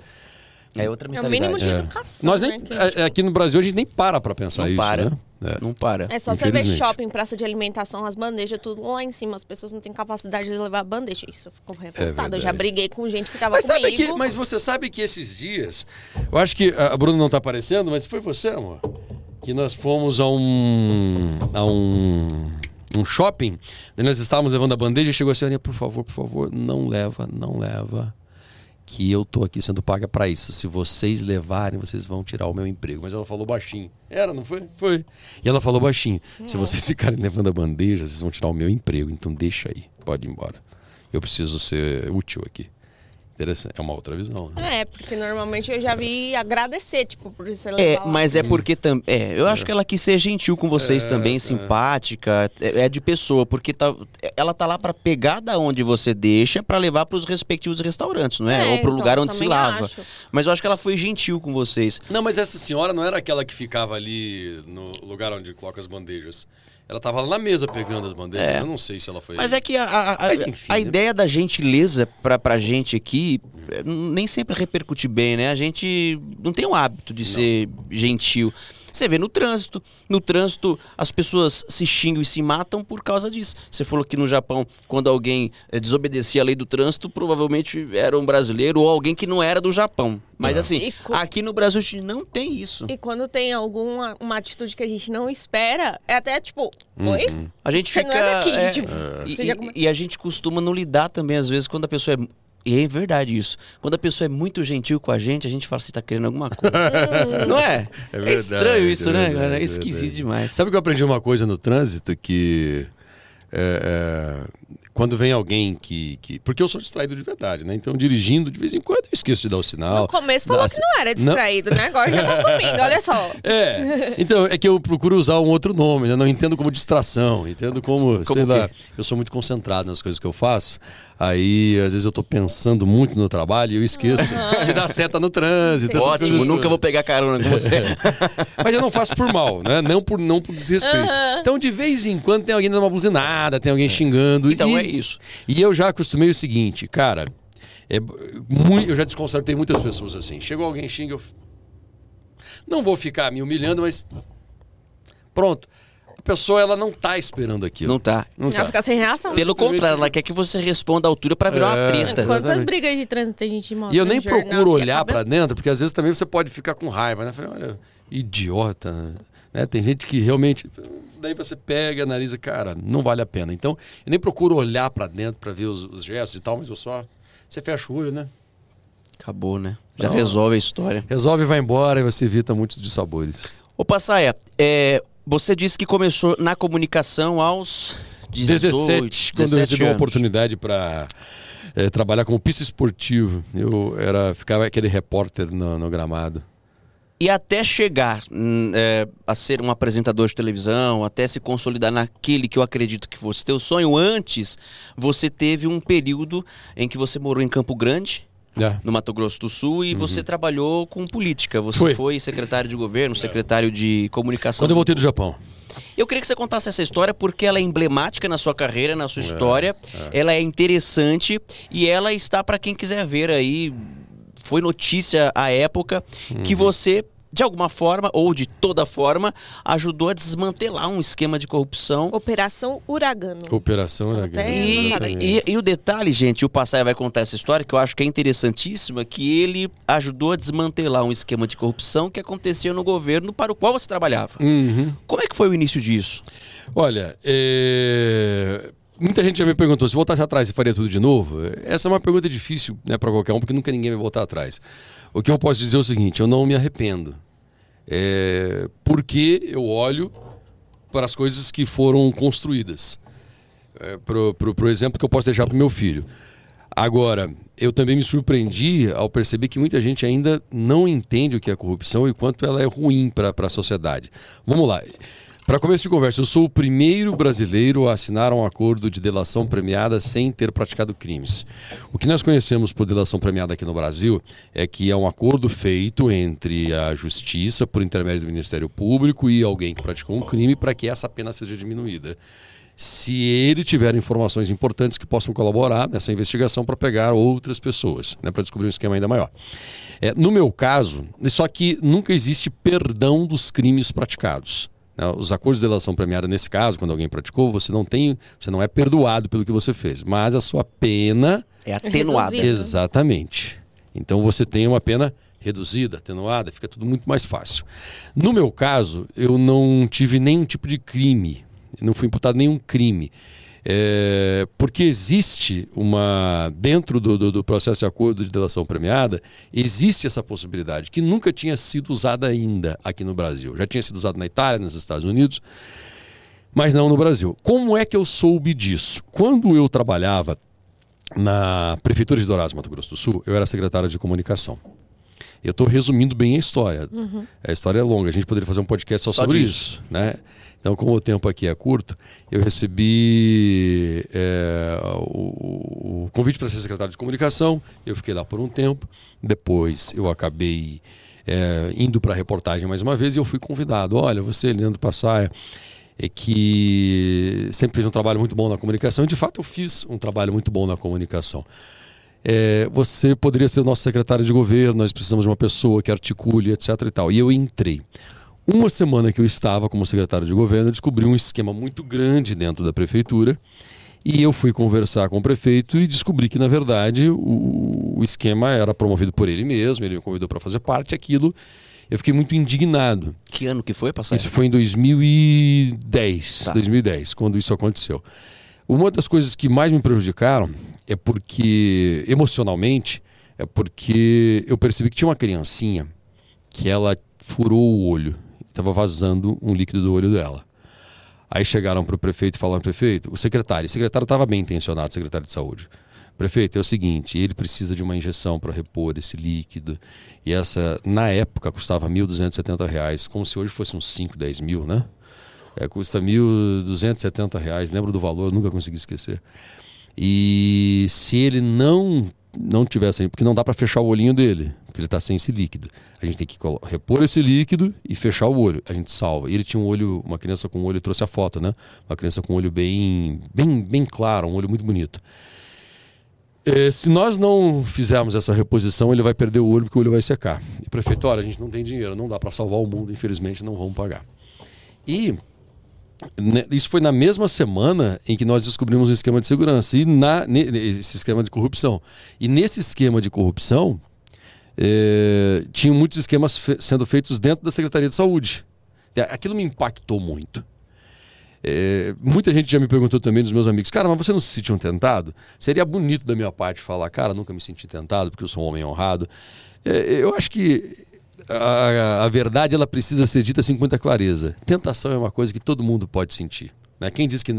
É outra É o mentalidade. mínimo de É. educação. Nós né, nem, que a gente- é- aqui no Brasil a gente nem para para pensar Não isso, para. né? É. Não para. É só você ver shopping, praça de alimentação, as bandejas, tudo lá em cima. As pessoas não têm capacidade de levar bandeja. Isso ficou revoltada. eu já É briguei com gente que tava Mas, sabe comigo. que, mas você sabe que esses dias, eu acho que a Bruna não está aparecendo, mas foi você, amor, que nós fomos a um a um, um shopping, daí nós estávamos levando a bandeja e chegou assim, Aninha, por favor, por favor, não leva, não leva, que eu tô aqui sendo paga para isso. Se vocês levarem, vocês vão tirar o meu emprego. Mas ela falou baixinho. Era, não foi? Foi. E ela falou baixinho. Se vocês ficarem levando a bandeja, vocês vão tirar o meu emprego. Então deixa aí, pode ir embora. Eu preciso ser útil aqui. Interessante. É uma outra visão, né? É, porque normalmente eu já vi agradecer, tipo, por você É, levar lá. mas é porque também. É, eu acho que ela quis ser gentil com vocês É, também, é. simpática, é, é de pessoa, porque tá, ela tá lá pra pegar da onde você deixa pra levar pros respectivos restaurantes, não é? É, Ou pro então, lugar onde se lava. acho. Mas eu acho que ela foi gentil com vocês. Não, mas essa senhora não era aquela que ficava ali no lugar onde coloca as bandejas. Ela tava lá na mesa pegando as bandejas. É. Eu não sei se ela foi. Mas é que a, a- Mas enfim, a né? ideia da gentileza pra, pra gente aqui eh, nem sempre repercute bem, né? A gente não tem o hábito de ser gentil. Você vê no trânsito. No trânsito, as pessoas se xingam e se matam por causa disso. Você falou que no Japão, quando alguém eh, desobedecia a lei do trânsito, provavelmente era um brasileiro ou alguém que não era do Japão. Mas É. assim, E co- aqui no Brasil a gente não tem isso. E quando tem alguma uma atitude que a gente não espera, é até tipo, oi? A gente Você fica. não é daqui, é, tipo, e, já come- e- e a gente costuma não lidar também, às vezes, quando a pessoa é. E é verdade isso. Quando a pessoa é muito gentil com a gente, a gente fala, você tá querendo alguma coisa. (laughs) não é? É É, verdade, estranho isso, é né, verdade, cara? É é esquisito demais. Sabe que eu aprendi uma coisa no trânsito que é, é, quando vem alguém que, que. Porque eu sou distraído de verdade, né? Então, dirigindo, de vez em quando eu esqueço de dar o sinal. No começo falou Dá- que não era distraído, né? Agora já tá sumindo, olha só. (laughs) É, então é que eu procuro usar um outro nome, né? Não entendo como distração, entendo como, sei o quê? lá, eu sou muito concentrado nas coisas que eu faço. Aí, às vezes, eu tô pensando muito no trabalho e eu esqueço de dar seta no trânsito. Ótimo, nunca todas. vou pegar carona com você. (laughs) Mas eu não faço por mal, né? Não por, não por desrespeito. Então, de vez em quando, tem alguém dando uma buzinada, tem alguém xingando. Então e, é isso. E eu já acostumei o seguinte, cara. É, mui- eu já desconcertei muitas pessoas assim. Chegou alguém xinga, eu. Não vou ficar me humilhando, mas. Pronto. Pessoa, ela não tá esperando aquilo. Não tá. Não Ela tá. fica sem reação. Pelo contrário, ela quer que você responda à altura pra virar uma É. treta. Quantas exatamente. brigas de trânsito a gente mostra E eu nem procuro olhar pra dentro, porque às vezes também você pode ficar com raiva, né? Falei, olha, idiota, né? Tem gente que realmente. Daí você pega, analisa, cara, não vale a pena. Então, eu nem procuro olhar pra dentro pra ver os, os gestos e tal, mas eu só. Você fecha o olho, né? Acabou, né? Já Não. resolve a história. Resolve e vai embora e você evita muitos dissabores. Ô, Passaia, é, você disse que começou na comunicação aos 18, 17, quando eu recebi uma anos. oportunidade para trabalhar como pista esportivo. Eu era, ficava aquele repórter no, no gramado. E até chegar é, a ser um apresentador de televisão, até se consolidar naquele que eu acredito que fosse teu sonho, antes você teve um período em que você morou em Campo Grande, É. no Mato Grosso do Sul, e você trabalhou com política. Você Foi. foi secretário de governo, secretário de comunicação. Quando eu voltei do Japão. Eu queria que você contasse essa história porque ela é emblemática na sua carreira, na É, sua história. Ela é interessante e ela está para quem quiser ver aí. Foi notícia à época que Uhum. você, de alguma forma ou de toda forma, ajudou a desmantelar um esquema de corrupção. Operação Uragano. Operação grande. E, e- e o detalhe, gente, o Passaia vai contar essa história que eu acho que é interessantíssima, que ele ajudou a desmantelar um esquema de corrupção que acontecia no governo para o qual você trabalhava. Uhum. Como é que foi o início disso? Olha, é, muita gente já me perguntou se voltasse atrás, você faria tudo de novo? Essa é uma pergunta difícil né, para qualquer um, porque nunca ninguém vai voltar atrás. O que eu posso dizer é o seguinte: eu não me arrependo. É, porque eu olho para as coisas que foram construídas. É, pro, pro exemplo que eu posso deixar para o meu filho. Agora, eu também me surpreendi ao perceber que muita gente ainda não entende o que é corrupção e quanto ela é ruim para a sociedade. Vamos lá. Para começo de conversa, eu sou o primeiro brasileiro a assinar um acordo de delação premiada sem ter praticado crimes. O que nós conhecemos por delação premiada aqui no Brasil é que é um acordo feito entre a justiça, por intermédio do Ministério Público, e alguém que praticou um crime para que essa pena seja diminuída se ele tiver informações importantes que possam colaborar nessa investigação para pegar outras pessoas, né, para descobrir um esquema ainda maior. É, no meu caso, só que nunca existe perdão dos crimes praticados. Né? Os acordos de delação premiada, nesse caso, quando alguém praticou, você não tem, você não é perdoado pelo que você fez, mas a sua pena É atenuada. Reduzido. Exatamente. Então você tem uma pena reduzida, atenuada, fica tudo muito mais fácil. No meu caso, eu não tive nenhum tipo de crime, não fui imputado nenhum crime. É, porque existe uma. Dentro do, do, do processo de acordo de delação premiada, existe essa possibilidade, que nunca tinha sido usada ainda aqui no Brasil. Já tinha sido usada na Itália, nos Estados Unidos, mas não no Brasil. Como é que eu soube disso? Quando eu trabalhava na Prefeitura de Dourados, Mato Grosso do Sul, eu era secretário de comunicação. Eu estou resumindo bem a história. A história é longa, a gente poderia fazer um podcast só, Só sobre disso. isso. Né? Então, como o tempo aqui é curto, eu recebi é, o, o convite para ser secretário de comunicação, eu fiquei lá por um tempo, depois eu acabei é, indo para a reportagem mais uma vez e eu fui convidado. Olha, você, Leandro Passaia, é que sempre fez um trabalho muito bom na comunicação, e de fato eu fiz um trabalho muito bom na comunicação. É, você poderia ser nosso secretário de governo, nós precisamos de uma pessoa que articule, etc. E, tal. e eu entrei. Uma semana que eu estava como secretário de governo, eu descobri um esquema muito grande dentro da prefeitura. E eu fui conversar com o prefeito e descobri que, na verdade, o, o esquema era promovido por ele mesmo, ele me convidou para fazer parte. Aquilo eu fiquei muito indignado. Que ano que foi, passar? Isso foi em 2010, Tá. 2010, quando isso aconteceu. Uma das coisas que mais me prejudicaram é porque, emocionalmente, é porque eu percebi que tinha uma criancinha que ela furou o olho, estava vazando um líquido do olho dela. Aí chegaram para o prefeito e falaram, prefeito, o secretário, o secretário estava bem intencionado, secretário de saúde. Prefeito, é o seguinte, ele precisa de uma injeção para repor esse líquido. E essa, na época, custava 1.270 reais, como se hoje fosse uns 5, 10 mil, né? É, custa 1.270 reais, lembro do valor, nunca consegui esquecer. E se ele não não tivesse, porque não dá para fechar o olhinho dele, porque ele está sem esse líquido. A gente tem que repor esse líquido e fechar o olho. A gente salva. E ele tinha um olho, uma criança com um olho, trouxe a foto, né? Uma criança com um olho bem, bem, bem claro, um olho muito bonito. Eh, se nós não fizermos essa reposição, ele vai perder o olho porque o olho vai secar. E prefeito, olha, a gente não tem dinheiro, não dá para salvar o mundo, infelizmente não vamos pagar. E né, isso foi na mesma semana em que nós descobrimos um esquema de segurança e na, esse esquema de corrupção. E nesse esquema de corrupção, eh, tinham muitos esquemas fe- sendo feitos dentro da Secretaria de Saúde. É, Aquilo me impactou muito. É, muita gente já me perguntou também dos meus amigos, cara, mas você não se sentiu tentado? Seria bonito da minha parte falar, cara, nunca me senti tentado porque eu sou um homem honrado. É, eu acho que a, a verdade ela precisa ser dita assim com muita clareza. Tentação é uma coisa que todo mundo pode sentir. Né? Quem diz que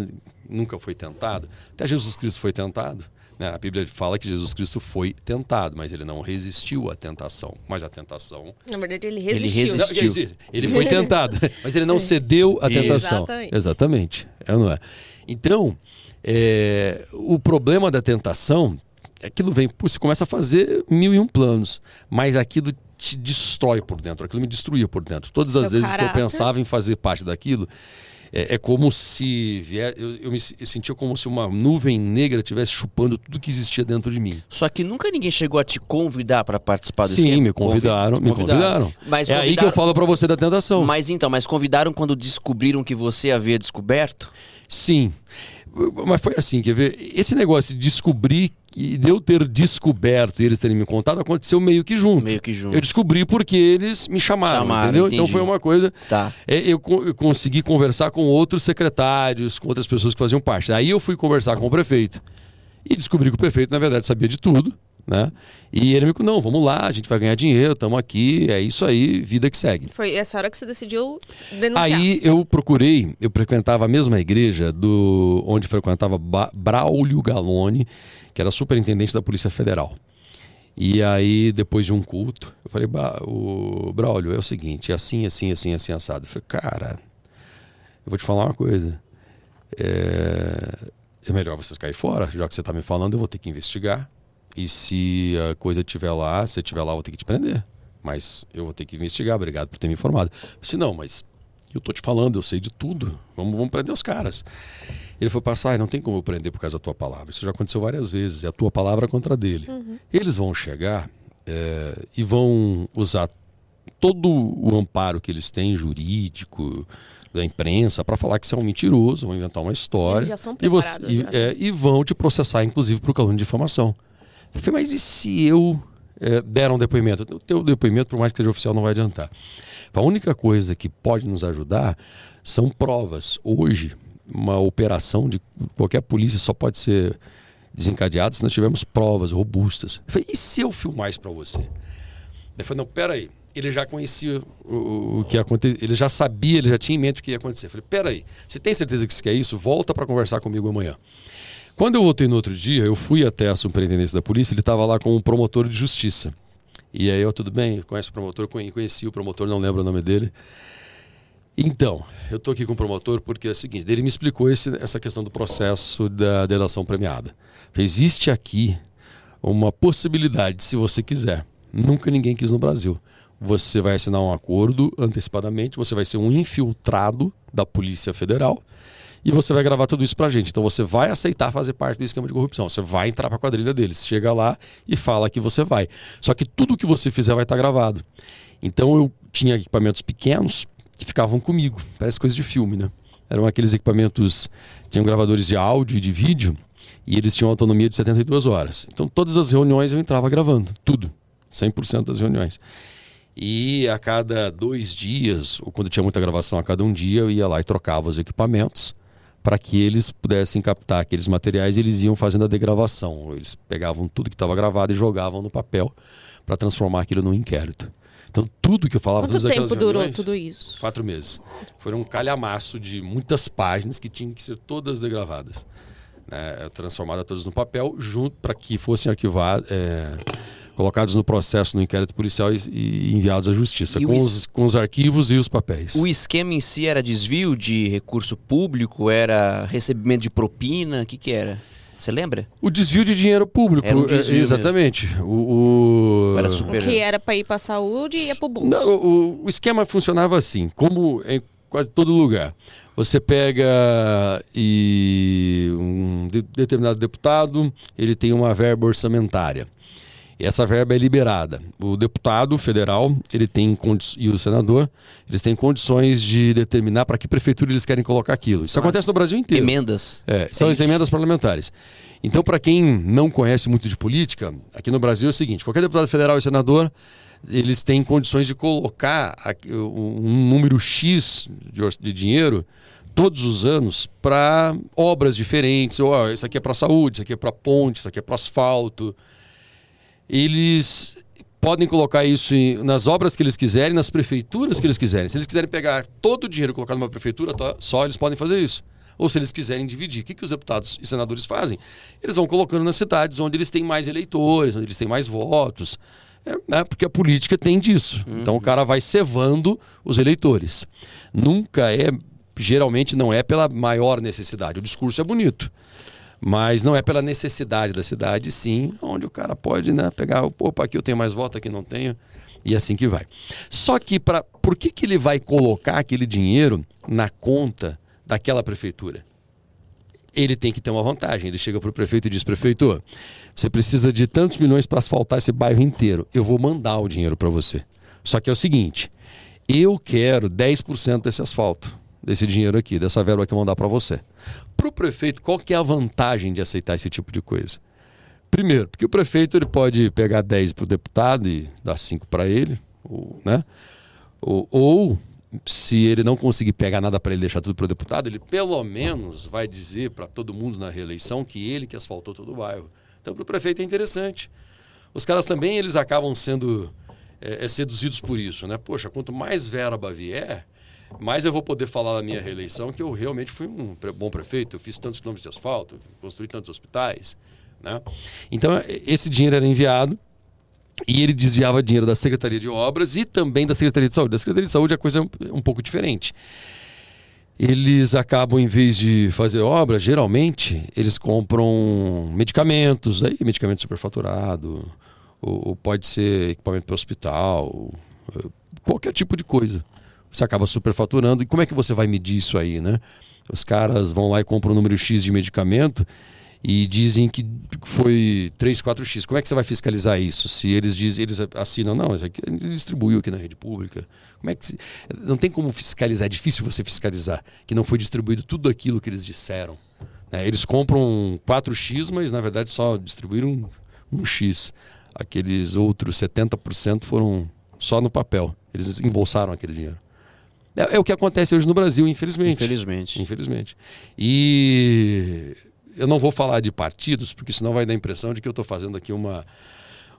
nunca foi tentado, até Jesus Cristo foi tentado. Né? A Bíblia fala que Jesus Cristo foi tentado, mas ele não resistiu à tentação. Mas a tentação Na verdade, ele Ele resistiu. não, ele foi (laughs) tentado, mas ele não cedeu à tentação. Exatamente. Exatamente. É, não é? Então, é, o problema da tentação é que aquilo vem, você começa a fazer mil e um planos, mas aquilo te destrói por dentro, aquilo me destruía por dentro. Todas as Seu vezes que eu pensava em fazer parte daquilo, é, é como se vier, eu, eu me eu sentia como se uma nuvem negra estivesse chupando tudo que existia dentro de mim. Só que nunca ninguém chegou a te convidar para participar do Sim, esquema. me convidaram, me convidaram. Mas é aí que eu convidaram- falo pra você da tentação. Mas então, mas convidaram quando descobriram que você havia descoberto? Sim. Mas foi assim, quer ver? Esse negócio de descobrir e de eu ter descoberto e eles terem me contado aconteceu meio que junto. Meio que junto. Eu descobri porque eles me chamaram, Chamaram, entendeu? Então entendi. foi uma coisa. Tá. é, eu, eu consegui conversar com outros secretários, com outras pessoas que faziam parte. Aí eu fui conversar com o prefeito e descobri que o prefeito, na verdade, sabia de tudo, né? E ele me falou: não, vamos lá, a gente vai ganhar dinheiro, estamos aqui, é isso aí, vida que segue. Foi essa hora que você decidiu denunciar. Aí eu procurei, eu frequentava a mesma igreja do onde frequentava Ba- Braulio Galone, que era superintendente da Polícia Federal. E aí, depois de um culto, eu falei, "Ba- o Braulio, é o seguinte, é assim, assim, assim, assim, assado. Eu falei, cara, eu vou te falar uma coisa. É, é melhor vocês cair fora, já que você está me falando, eu vou ter que investigar. E se a coisa estiver lá, se estiver lá, eu vou ter que te prender. Mas eu vou ter que investigar, obrigado por ter me informado. Eu disse, não, mas eu tô te falando, eu sei de tudo. Vamos, vamos prender os caras. Ele foi passar, não tem como eu prender por causa da tua palavra. Isso já aconteceu várias vezes. É a tua palavra contra a dele. Eles vão chegar é, e vão usar todo o amparo que eles têm jurídico da imprensa para falar que você é um mentiroso, vão inventar uma história Eles já são e, você- preparados, e, né? é, e vão te processar, inclusive, por calúnia de difamação. Eu falei, mas e se eu é, der um depoimento? O teu depoimento, por mais que seja oficial, não vai adiantar. A única coisa que pode nos ajudar são provas. Hoje, uma operação de qualquer polícia só pode ser desencadeada se nós tivermos provas robustas. Eu falei, e se eu filmar isso para você? Ele falou, não, peraí. Ele já conhecia o, o que ia acontecer, ele já sabia, ele já tinha em mente o que ia acontecer. Eu falei, peraí, você tem certeza que você quer isso? Volta para conversar comigo amanhã. Quando eu voltei no outro dia, eu fui até a superintendência da polícia, ele estava lá com um promotor de justiça. E aí eu, tudo bem, conhece o promotor? Conhe- Conheci o promotor, não lembro o nome dele. Então, eu estou aqui com o promotor porque é o seguinte, ele me explicou esse- essa questão do processo da delação premiada. Existe aqui uma possibilidade, se você quiser. Nunca ninguém quis no Brasil. Você vai assinar um acordo antecipadamente, você vai ser um infiltrado da Polícia Federal e você vai gravar tudo isso pra gente. Então você vai aceitar fazer parte do esquema de corrupção. Você vai entrar pra quadrilha deles. Chega lá e fala que você vai. Só que tudo que você fizer vai estar gravado. Então eu tinha equipamentos pequenos que ficavam comigo. Parece coisa de filme, né? Eram aqueles equipamentos, tinham gravadores de áudio e de vídeo, e eles tinham autonomia de 72 horas. Então todas as reuniões eu entrava gravando, tudo, 100% das reuniões. E a cada dois dias, ou quando tinha muita gravação, a cada um dia, eu ia lá e trocava os equipamentos para que eles pudessem captar aqueles materiais e eles iam fazendo a degravação. Eles pegavam tudo que estava gravado e jogavam no papel para transformar aquilo num inquérito. Então, tudo que eu falava... Quanto tempo durou tudo isso? Quatro meses. Foram um calhamaço de muitas páginas que tinham que ser todas degravadas. Né? Transformadas todas no papel, junto para que fossem arquivadas, é, colocados no processo, no inquérito policial e, e enviados à justiça, o com is- os, com os arquivos e os papéis. O esquema em si era desvio de recurso público? Era recebimento de propina? O que, que era? Você lembra? O desvio de dinheiro público. Era um desvio é, exatamente. O, o- Era O super. que era para ir para saúde ia para o bolso. Não, o, o esquema funcionava assim, como em quase todo lugar. Você pega e um de- determinado deputado, ele tem uma verba orçamentária. Essa verba é liberada. O deputado federal, ele tem e o senador, eles têm condições de determinar para que prefeitura eles querem colocar aquilo. Isso São acontece no Brasil inteiro. Emendas. É, são É as emendas parlamentares. Então, para quem não conhece muito de política, aqui no Brasil é o seguinte: qualquer deputado federal e senador, eles têm condições de colocar um número X de, dinheiro todos os anos para obras diferentes. Ó, isso aqui é para saúde, isso aqui é para ponte, isso aqui é para asfalto. Eles podem colocar isso em- nas obras que eles quiserem, nas prefeituras que eles quiserem. Se eles quiserem pegar todo o dinheiro e colocar numa prefeitura só, eles podem fazer isso. Ou se eles quiserem dividir. O que, que os deputados e senadores fazem? Eles vão colocando nas cidades onde eles têm mais eleitores, onde eles têm mais votos. É, né, porque a política tem disso. Então o cara vai cevando os eleitores. Nunca é, geralmente não é pela maior necessidade. O discurso é bonito. Mas não é pela necessidade da cidade, sim, onde o cara pode né, pegar, opa, aqui eu tenho mais voto, aqui não tenho, e assim que vai. Só que para por que, que ele vai colocar aquele dinheiro na conta daquela prefeitura? Ele tem que ter uma vantagem. Ele chega para o prefeito e diz: prefeito, você precisa de tantos milhões para asfaltar esse bairro inteiro. Eu vou mandar o dinheiro para você. Só que é o seguinte: eu quero 10% desse asfalto, desse dinheiro aqui, dessa verba que eu mandar para você. Para o prefeito, qual que é a vantagem de aceitar esse tipo de coisa? Primeiro, porque o prefeito ele pode pegar 10 para o deputado e dar 5 para ele, ou, né? Ou, ou, se ele não conseguir pegar nada para ele deixar tudo para o deputado, ele pelo menos vai dizer para todo mundo na reeleição que ele que asfaltou todo o bairro. Então, para o prefeito é interessante. Os caras também eles acabam sendo é, é, seduzidos por isso, né? Poxa, quanto mais verba vier, mais eu vou poder falar na minha reeleição que eu realmente fui um bom prefeito, eu fiz tantos quilômetros de asfalto, construí tantos hospitais, né? Então, e- esse dinheiro era enviado e ele desviava dinheiro da Secretaria de Obras e também da Secretaria de Saúde. Da Secretaria de Saúde a coisa é um, pouco diferente. Eles acabam, em vez de fazer obra, geralmente, eles compram medicamentos, aí medicamento superfaturado, ou, ou pode ser equipamento para hospital, eh, qualquer tipo de coisa. Você acaba superfaturando. E como é que você vai medir isso aí, né? Os caras vão lá e compram um número X de medicamento e dizem que foi 3, 4x. Como é que você vai fiscalizar isso? Se eles dizem, eles assinam, não, isso aqui distribuiu aqui na rede pública. Como é que não tem como fiscalizar, é difícil você fiscalizar que não foi distribuído tudo aquilo que eles disseram. né? Eles compram 4x, mas na verdade só distribuíram um x. Aqueles outros 70% foram só no papel. Eles embolsaram aquele dinheiro. É, é o que acontece hoje no Brasil, infelizmente. Infelizmente. Infelizmente. E eu não vou falar de partidos, porque senão vai dar a impressão de que eu estou fazendo aqui uma,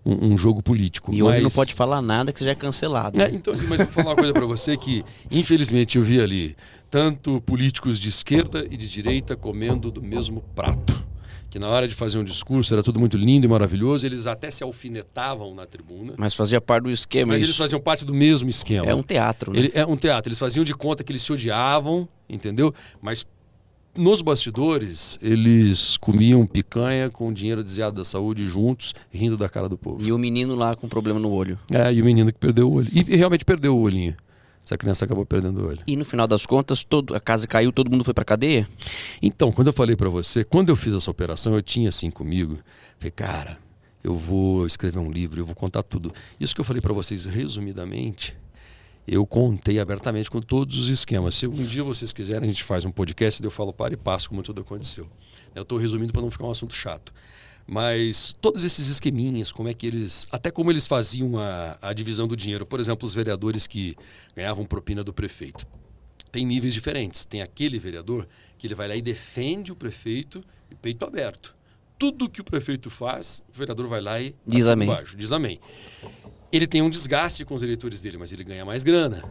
um, um jogo político. E hoje mas... não pode falar nada que é cancelado. É, então, mas eu vou falar uma coisa para você que, infelizmente, eu vi ali tanto políticos de esquerda e de direita comendo do mesmo prato. Que na hora de fazer um discurso era tudo muito lindo e maravilhoso, eles até se alfinetavam na tribuna, Mas fazia parte do esquema. mas isso. eles faziam parte do mesmo esquema. É um teatro, né? Ele, é um teatro. Eles faziam de conta que eles se odiavam, entendeu? Mas nos bastidores, eles comiam picanha com dinheiro desviado da saúde juntos, rindo da cara do povo. E o menino lá com problema no olho. É, e o menino que perdeu o olho. E, e realmente perdeu o olhinho. Essa criança acabou perdendo o olho. E no final das contas, todo, a casa caiu, todo mundo foi pra cadeia? Então, quando eu falei pra você, quando eu fiz essa operação, eu tinha assim comigo. Falei, cara, eu vou escrever um livro, eu vou contar tudo. Isso que eu falei pra vocês resumidamente, eu contei abertamente com todos os esquemas. Se um dia vocês quiserem, a gente faz um podcast e eu falo para e passo como tudo aconteceu. Eu estou resumindo para não ficar um assunto chato. Mas todos esses esqueminhas, como é que eles. Até como eles faziam a, a divisão do dinheiro. Por exemplo, os vereadores que ganhavam propina do prefeito. Tem níveis diferentes. Tem aquele vereador que ele vai lá e defende o prefeito e peito aberto. Tudo que o prefeito faz, o vereador vai lá e Diz assina amém. embaixo, diz amém. Ele tem um desgaste com os eleitores dele, mas ele ganha mais grana.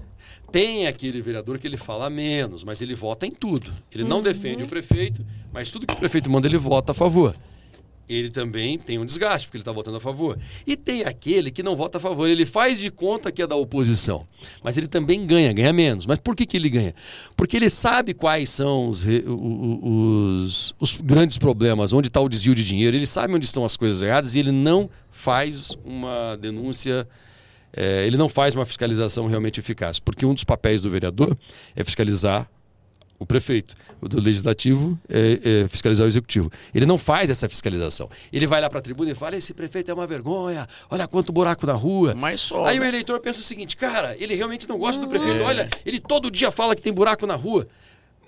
Tem aquele vereador que ele fala menos, mas ele vota em tudo. Ele não defende o prefeito, mas tudo que o prefeito manda ele vota a favor. Ele também tem um desgaste, porque ele está votando a favor. E tem aquele que não vota a favor, ele faz de conta que é da oposição. Mas ele também ganha, ganha menos. Mas por que, que ele ganha? Porque ele sabe quais são os, os, os grandes problemas, onde está o desvio de dinheiro, ele sabe onde estão as coisas erradas e ele não faz uma denúncia, eh, ele não faz uma fiscalização realmente eficaz. Porque um dos papéis do vereador é fiscalizar o prefeito. O do legislativo é, é fiscalizar o executivo. Ele não faz essa fiscalização. Ele vai lá para a tribuna e fala: esse prefeito é uma vergonha, olha quanto buraco na rua. Mas só. Aí o né? eleitor pensa o seguinte: cara, ele realmente não gosta do prefeito. Olha, ele todo dia fala que tem buraco na rua.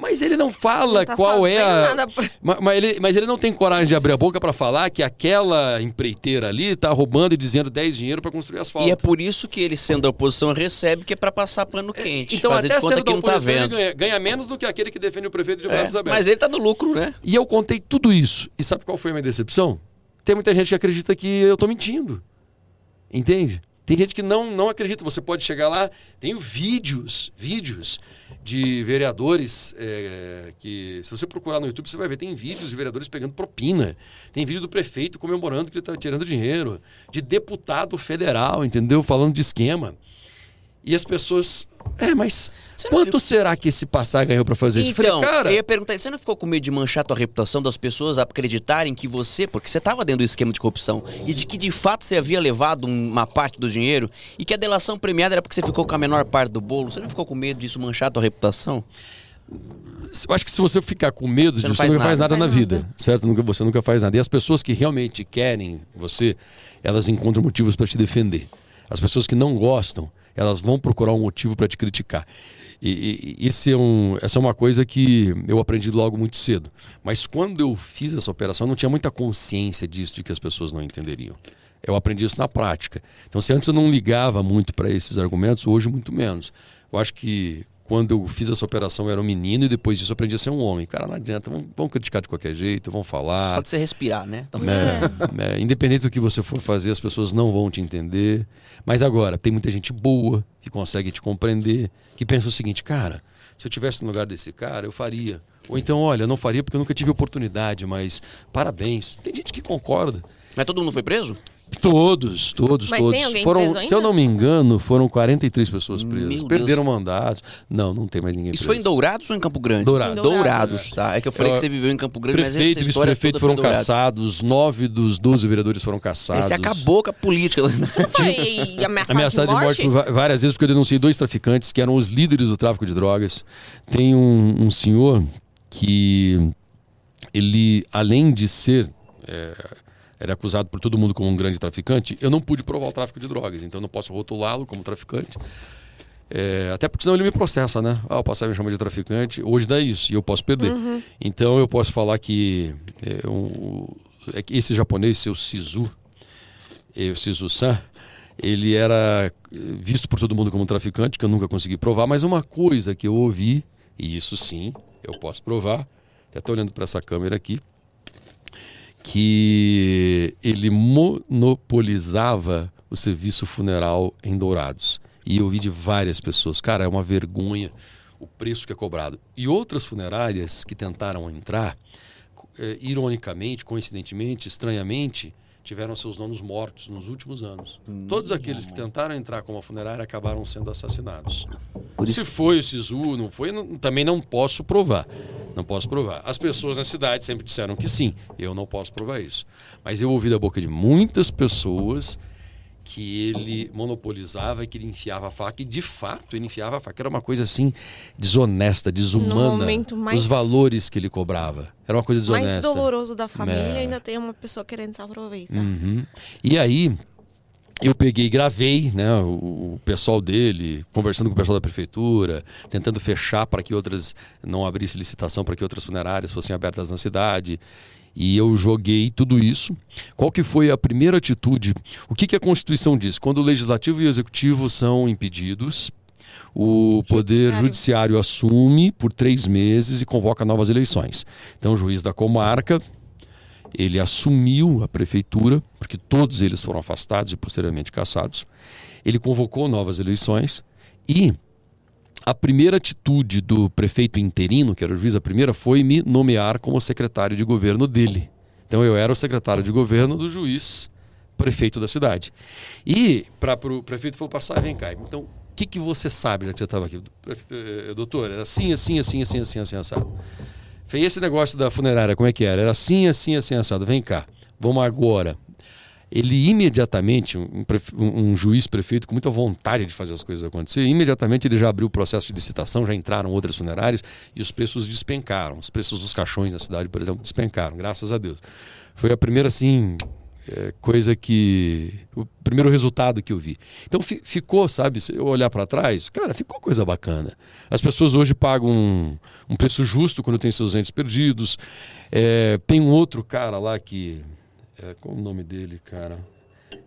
Mas ele não fala Não tá qual é a. nada pra- Ma- Mas, ele, mas ele não tem coragem de abrir a boca para falar que aquela empreiteira ali está roubando e dizendo 10 dinheiro para construir asfalto. E é por isso que ele, sendo da oposição, recebe, que é pra passar pano quente. Então, fazer até de conta sendo que da não tá oposição, ele vendo. ganha, ganha menos do que aquele que defende o prefeito de É, braços abertos. mas ele tá no lucro, né? E eu contei tudo isso. E sabe qual foi a minha decepção? Tem muita gente que acredita que eu tô mentindo. Entende? Tem gente que não, não acredita. Você pode chegar lá, tenho vídeos, vídeos de vereadores é, que, se você procurar no YouTube, você vai ver, tem vídeos de vereadores pegando propina. Tem vídeo do prefeito comemorando que ele está tirando dinheiro. De deputado federal, entendeu? Falando de esquema. E as pessoas. É, mas Você não quanto será que esse passar ganhou para fazer isso? Eu falei, Então, cara, eu ia perguntar, você não ficou com medo de manchar tua reputação das pessoas acreditarem que você, porque você estava dentro do esquema de corrupção, e de que de fato você havia levado um- uma parte do dinheiro, e que a delação premiada era porque você ficou com a menor parte do bolo, você não ficou com medo disso manchar tua reputação? Eu acho que se você ficar com medo Você disso, não você faz nunca faz nada. nada na vida, nada. certo? Nunca, você nunca faz nada. E as pessoas que realmente querem você, elas encontram motivos para te defender. As pessoas que não gostam, elas vão procurar um motivo para te criticar. E, e- esse é um, essa é uma coisa que eu aprendi logo muito cedo. Mas quando eu fiz essa operação, eu não tinha muita consciência disso, de que as pessoas não entenderiam. Eu aprendi isso na prática. Então, se antes eu não ligava muito para esses argumentos, hoje muito menos. Eu acho que quando eu fiz essa operação eu era um menino e depois disso eu aprendi a ser um homem. Cara, não adianta, vão, vão criticar de qualquer jeito, vão falar. Só de você respirar, né? É, é, independente do que você for fazer, as pessoas não vão te entender. Mas agora, tem muita gente boa que consegue te compreender, que pensa o seguinte, cara, se eu tivesse no lugar desse cara, eu faria. Ou então, olha, não faria porque eu nunca tive oportunidade, mas parabéns. Tem gente que concorda. Mas todo mundo foi preso? Todos, todos, Mas todos. foram, preso se eu não me engano, foram 43 pessoas Meu presas. Deus. Perderam mandatos. Não, não tem mais ninguém Isso preso. foi em Dourados ou em Campo Grande? Dourados. Dourados, tá. É que eu falei Eu- que você viveu em Campo Grande, mas Prefeito essa e história vice-prefeito toda foram caçados, nove dos 12 vereadores foram caçados. Esse acabou com a política. (laughs) Foi ameaçado, ameaçado de morte? por va- várias vezes porque eu denunciei dois traficantes que eram os líderes do tráfico de drogas. Tem um, um senhor que ele, além de ser é, era acusado por todo mundo como um grande traficante, eu não pude provar o tráfico de drogas, então eu não posso rotulá-lo como traficante. É, até porque senão ele me processa, né? Ah, o passar me chama de traficante, hoje dá isso, e eu posso perder. Então eu posso falar que, é, um- é esse japonês, seu Sisu, eh, o Sisu-san, ele era eh, visto por todo mundo como um traficante, que eu nunca consegui provar, mas uma coisa que eu ouvi, e isso sim, eu posso provar, até estou olhando para essa câmera aqui, que ele monopolizava o serviço funeral em Dourados. E eu ouvi de várias pessoas, cara, é uma vergonha o preço que é cobrado. E outras funerárias que tentaram entrar, eh, ironicamente, coincidentemente, estranhamente, tiveram seus donos mortos nos últimos anos. Todos aqueles que tentaram entrar com uma funerária acabaram sendo assassinados. Por isso Se foi o Sisu, não foi, não- também não posso provar. Não posso provar. As pessoas na cidade sempre disseram que sim. Eu não posso provar isso. Mas eu ouvi da boca de muitas pessoas que ele monopolizava, que ele enfiava a faca, e de fato ele enfiava a faca. Era uma coisa assim desonesta, desumana. mais- Os valores que ele cobrava. Era uma coisa desonesta. mais doloroso da família É. ainda tem uma pessoa querendo se aproveitar. Uhum. E aí, eu peguei e gravei né, o, o, pessoal dele, conversando com o pessoal da prefeitura, tentando fechar para que outras não abrisse licitação para que outras funerárias fossem abertas na cidade. E eu joguei tudo isso. Qual que foi a primeira atitude? O que, que a Constituição diz? Quando o Legislativo e o Executivo são impedidos, o Poder Judiciário. Judiciário assume por três meses e convoca novas eleições. Então, o juiz da comarca, ele assumiu a prefeitura, porque todos eles foram afastados e posteriormente cassados. Ele convocou novas eleições e a primeira atitude do prefeito interino, que era o juiz, a primeira foi me nomear como secretário de governo dele. Então eu era o secretário de governo do juiz prefeito da cidade. E para o prefeito falou passar, vem cá. Então, o que, que você sabe, já que você estava aqui? Eh, doutor, era assim, assim, assim, assim, assim, assim, assado. Falei, esse negócio da funerária, como é que era? Era assim, assim, assim, assado. Vem cá, vamos agora ele imediatamente, um, um, juiz prefeito com muita vontade de fazer as coisas acontecer, imediatamente ele já abriu o processo de licitação, já entraram outras funerárias e os preços despencaram. Os preços dos caixões na cidade, por exemplo, despencaram, graças a Deus. Foi a primeira, assim, é, coisa que. O primeiro resultado que eu vi. Então fi, ficou, sabe, se eu olhar para trás, cara, ficou coisa bacana. As pessoas hoje pagam um, um preço justo quando tem seus entes perdidos. É, tem um outro cara lá que é, qual o nome dele, cara?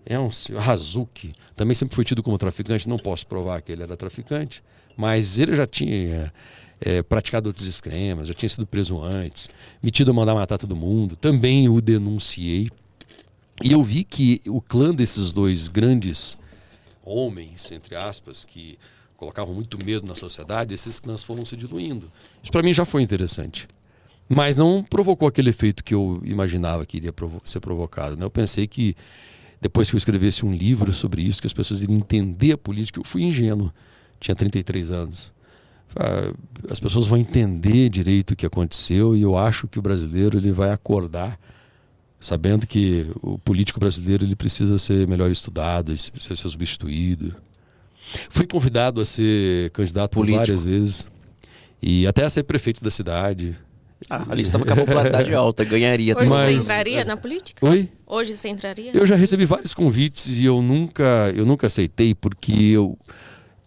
É um (laughs) Hazuki. Também sempre foi tido como traficante. Não posso provar que ele era traficante, mas ele já tinha é, praticado outros esquemas, já tinha sido preso antes, metido a mandar matar todo mundo. Também o denunciei. E eu vi que o clã desses dois grandes homens, entre aspas, que colocavam muito medo na sociedade, esses clãs foram se diluindo. Isso para mim já foi interessante. Mas não provocou aquele efeito que eu imaginava que iria provo ser provocado. Né? Eu pensei que depois que eu escrevesse um livro sobre isso, que as pessoas iriam entender a política, eu fui ingênuo. Tinha 33 anos. As pessoas vão entender direito o que aconteceu e eu acho que o brasileiro ele vai acordar sabendo que o político brasileiro ele precisa ser melhor estudado, ele precisa ser substituído. Fui convidado a ser candidato várias vezes e até a ser prefeito da cidade. Ah, a lista com a popularidade alta, ganharia. Hoje mas... você entraria na política? Oi? Hoje você entraria? Eu já recebi vários convites e eu nunca, eu nunca aceitei porque eu,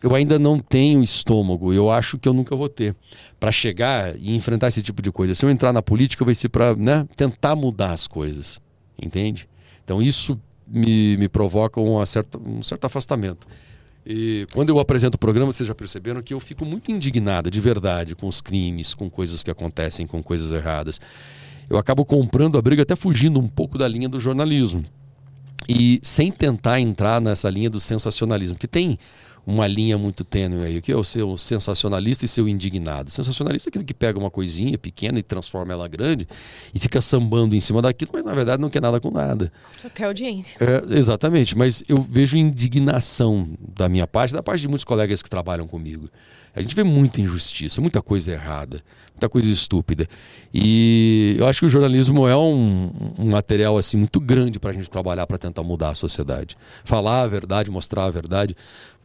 eu ainda não tenho estômago. Eu acho que eu nunca vou ter para chegar e enfrentar esse tipo de coisa. Se eu entrar na política, vai ser para né, tentar mudar as coisas, entende? Então isso me, me provoca um certo, um certo afastamento. E quando eu apresento o programa, vocês já perceberam que eu fico muito indignada, de verdade, com os crimes, com coisas que acontecem, com coisas erradas. Eu acabo comprando a briga, até fugindo um pouco da linha do jornalismo. E sem tentar entrar nessa linha do sensacionalismo, porque tem uma linha muito tênue aí, que é o seu sensacionalista e seu indignado. Sensacionalista é aquele que pega uma coisinha pequena e transforma ela grande e fica sambando em cima daquilo, mas na verdade não quer nada com nada. Só quer audiência. É, exatamente, mas eu vejo indignação da minha parte, da parte de muitos colegas que trabalham comigo. A gente vê muita injustiça, muita coisa errada, muita coisa estúpida. E eu acho que o jornalismo é um, um material assim muito grande para a gente trabalhar para tentar mudar a sociedade. Falar a verdade, mostrar a verdade.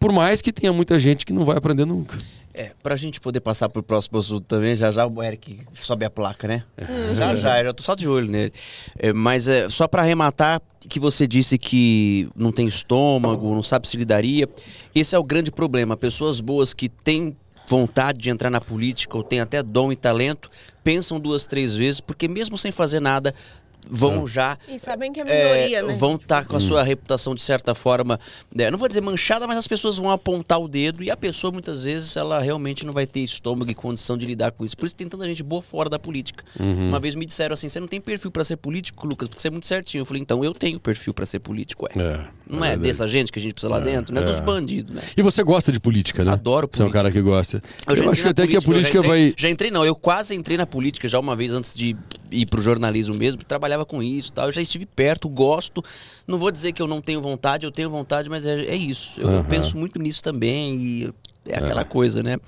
Por mais que tenha muita gente que não vai aprender nunca. É, pra gente poder passar pro próximo assunto também, já já o Eric sobe a placa, né? É. Já já, eu já tô só de olho nele. É, mas é, só para arrematar, que você disse que não tem estômago, não sabe se lidaria. Esse é o grande problema. Pessoas boas que têm vontade de entrar na política ou têm até dom e talento, pensam duas, três vezes, porque mesmo sem fazer nada, vão já. E sabem que é minoria, é, né? Vão estar tá com a hum. sua reputação, de certa forma, né, não vou dizer manchada, mas as pessoas vão apontar o dedo e a pessoa, muitas vezes, ela realmente não vai ter estômago e condição de lidar com isso. Por isso tem tanta gente boa fora da política. Uhum. Uma vez me disseram assim: você não tem perfil para ser político, Lucas, porque você é muito certinho. Eu falei: então eu tenho perfil para ser político. Ué. É, não é, é dessa gente que a gente precisa lá é, dentro, não é, dos é. bandidos, né? E você gosta de política, né? Adoro política. Você é um cara que gosta. Eu, eu acho que até política, que a política já entrei, vai. Já entrei, não, eu quase entrei na política já uma vez antes de ir pro jornalismo mesmo, trabalhava com isso tal. Eu já estive perto, gosto. Não vou dizer que eu não tenho vontade, eu tenho vontade, mas é, é isso. Eu, eu, penso muito nisso também e é aquela é. coisa, né?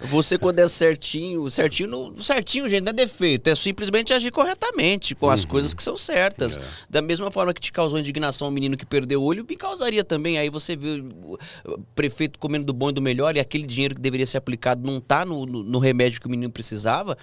Você quando é certinho, certinho, certinho, gente, não é defeito, é simplesmente agir corretamente com as uhum. coisas que são certas. É. Da mesma forma que te causou indignação um menino que perdeu o olho, me causaria também. Aí você vê o prefeito comendo do bom e do melhor e aquele dinheiro que deveria ser aplicado não tá no, no, no remédio que o menino precisava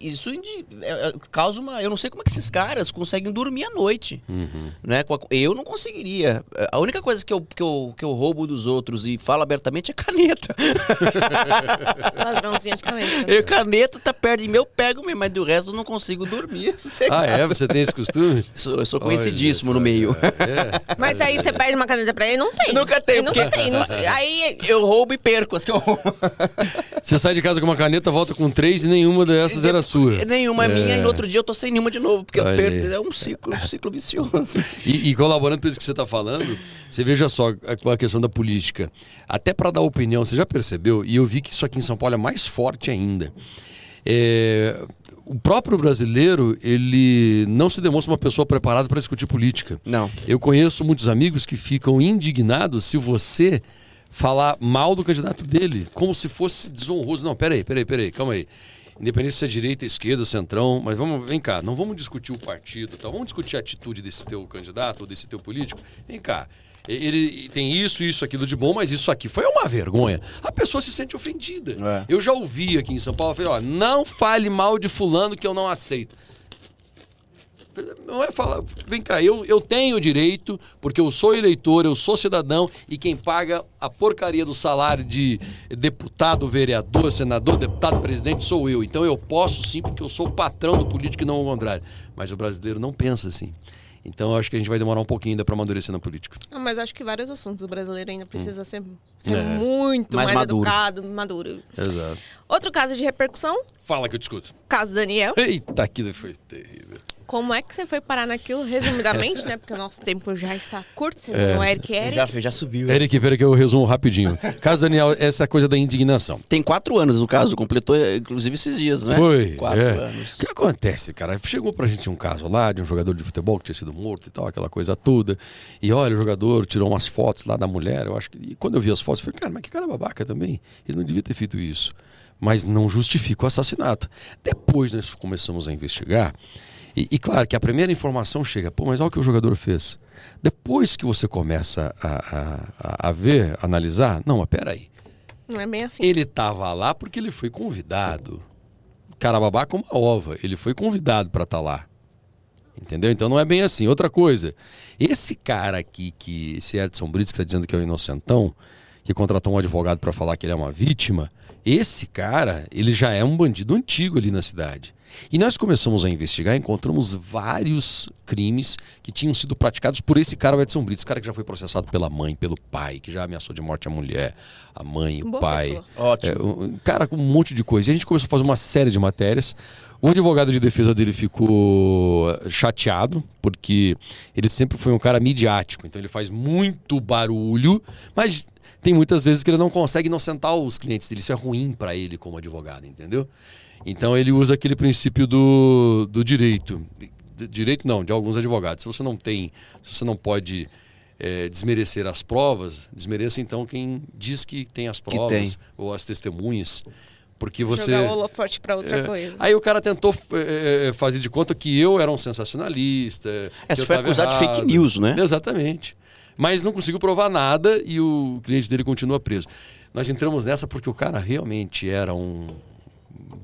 Isso indi- é, é, causa uma. Eu não sei como é que esses caras conseguem dormir à noite. Uhum. Né? Eu não conseguiria. A única coisa que eu, que, eu, que eu roubo dos outros e falo abertamente é caneta. (laughs) Ladrãozinho de caneta. Eu, caneta tá perto de mim, eu pego mesmo, mas do resto eu não consigo dormir. (laughs) Ah, é? Você tem esse costume? Sou- eu sou Olha conhecidíssimo só, no meio. É. Mas aí você pede uma caneta pra ele, não tem. Nunca tem, Ele Nunca porque- tem. Não. Aí Eu roubo e perco as que eu roubo. Você sai de casa com uma caneta, volta com três e nenhuma dessas era sua. Nenhuma é minha É. e no outro dia eu tô sem nenhuma de novo, porque perco. É um ciclo, um ciclo vicioso. E, e colaborando com isso que você está falando, você veja só a- com a questão da política. Até para dar opinião, você já percebeu? E eu vi que isso aqui em São Paulo é mais forte ainda. É, o próprio brasileiro, ele não se demonstra uma pessoa preparada para discutir política. Não. Eu conheço muitos amigos que ficam indignados se você falar mal do candidato dele, como se fosse desonroso. Não, peraí, peraí, peraí, calma aí. Independente se é direita, esquerda, centrão, mas vamos, vem cá, não vamos discutir o partido, tá? vamos discutir a atitude desse teu candidato ou desse teu político. Vem cá, ele tem isso, isso, aquilo de bom, mas isso aqui foi uma vergonha. A pessoa se sente ofendida. É. Eu já ouvi aqui em São Paulo, falei, ó, não fale mal de fulano que eu não aceito. Não é falar. Vem cá, eu, eu tenho direito, porque eu sou eleitor, eu sou cidadão, e quem paga a porcaria do salário de deputado, vereador, senador, deputado, presidente sou eu. Então eu posso sim, porque eu sou o patrão do político e não o contrário. Mas o brasileiro não pensa assim. Então eu acho que a gente vai demorar um pouquinho ainda para amadurecer na política. Ah, mas acho que vários assuntos o brasileiro ainda precisa ser, ser É. muito Mais mais, maduro. educado, maduro. Exato. Outro caso de repercussão, Fala que eu discuto. caso Daniel. Eita, aquilo foi terrível. Como é que você foi parar naquilo, resumidamente, né? Porque o nosso tempo já está curto, senão É. o Eric Eric. Já, já subiu. Eric, peraí que eu resumo rapidinho. Caso Daniel, essa coisa da indignação. Tem quatro anos, no caso, completou, inclusive, esses dias, né? Foi. Quatro é. anos. O que acontece, cara? Chegou pra gente um caso lá de um jogador de futebol que tinha sido morto e tal, aquela coisa toda. E olha, o jogador tirou umas fotos lá da mulher, eu acho que. E quando eu vi as fotos, eu falei, cara, mas que cara babaca também. Ele não devia ter feito isso. Mas não justifica o assassinato. Depois nós começamos a investigar. E, e claro que a primeira informação chega, pô, mas olha o que o jogador fez. Depois que você começa a, a, a- a ver, analisar, não, mas peraí. Não é bem assim. Ele estava lá porque ele foi convidado. Cara babaca uma ova. Ele foi convidado para estar lá. Entendeu? Então não é bem assim. Outra coisa, esse cara aqui, que esse Edson Brits, que está dizendo que é o inocentão, que contratou um advogado para falar que ele é uma vítima, esse cara, ele já é um bandido antigo ali na cidade. E nós começamos a investigar, encontramos vários crimes que tinham sido praticados por esse cara, o Edson Brits, cara que já foi processado pela mãe, pelo pai, que já ameaçou de morte a mulher, a mãe, o Boa pai. pessoa. Ótimo. É, um cara com um monte de coisa. E a gente começou a fazer uma série de matérias. O advogado de defesa dele ficou chateado, porque ele sempre foi um cara midiático, então ele faz muito barulho, mas tem muitas vezes que ele não consegue inocentar os clientes dele. Isso é ruim para ele como advogado, entendeu? Então ele usa aquele princípio do, do direito. Direito não, de alguns advogados. Se você não tem, se você não pode eh, desmerecer as provas, desmereça então quem diz que tem as provas tem. ou as testemunhas. Porque você. Jogar o holofote pra outra É, coisa. Aí o cara tentou é, é, fazer de conta que eu era um sensacionalista. É, eu foi acusado de fake errado. news, né? Exatamente. Mas não conseguiu provar nada e o cliente dele continua preso. Nós entramos nessa porque o cara realmente era um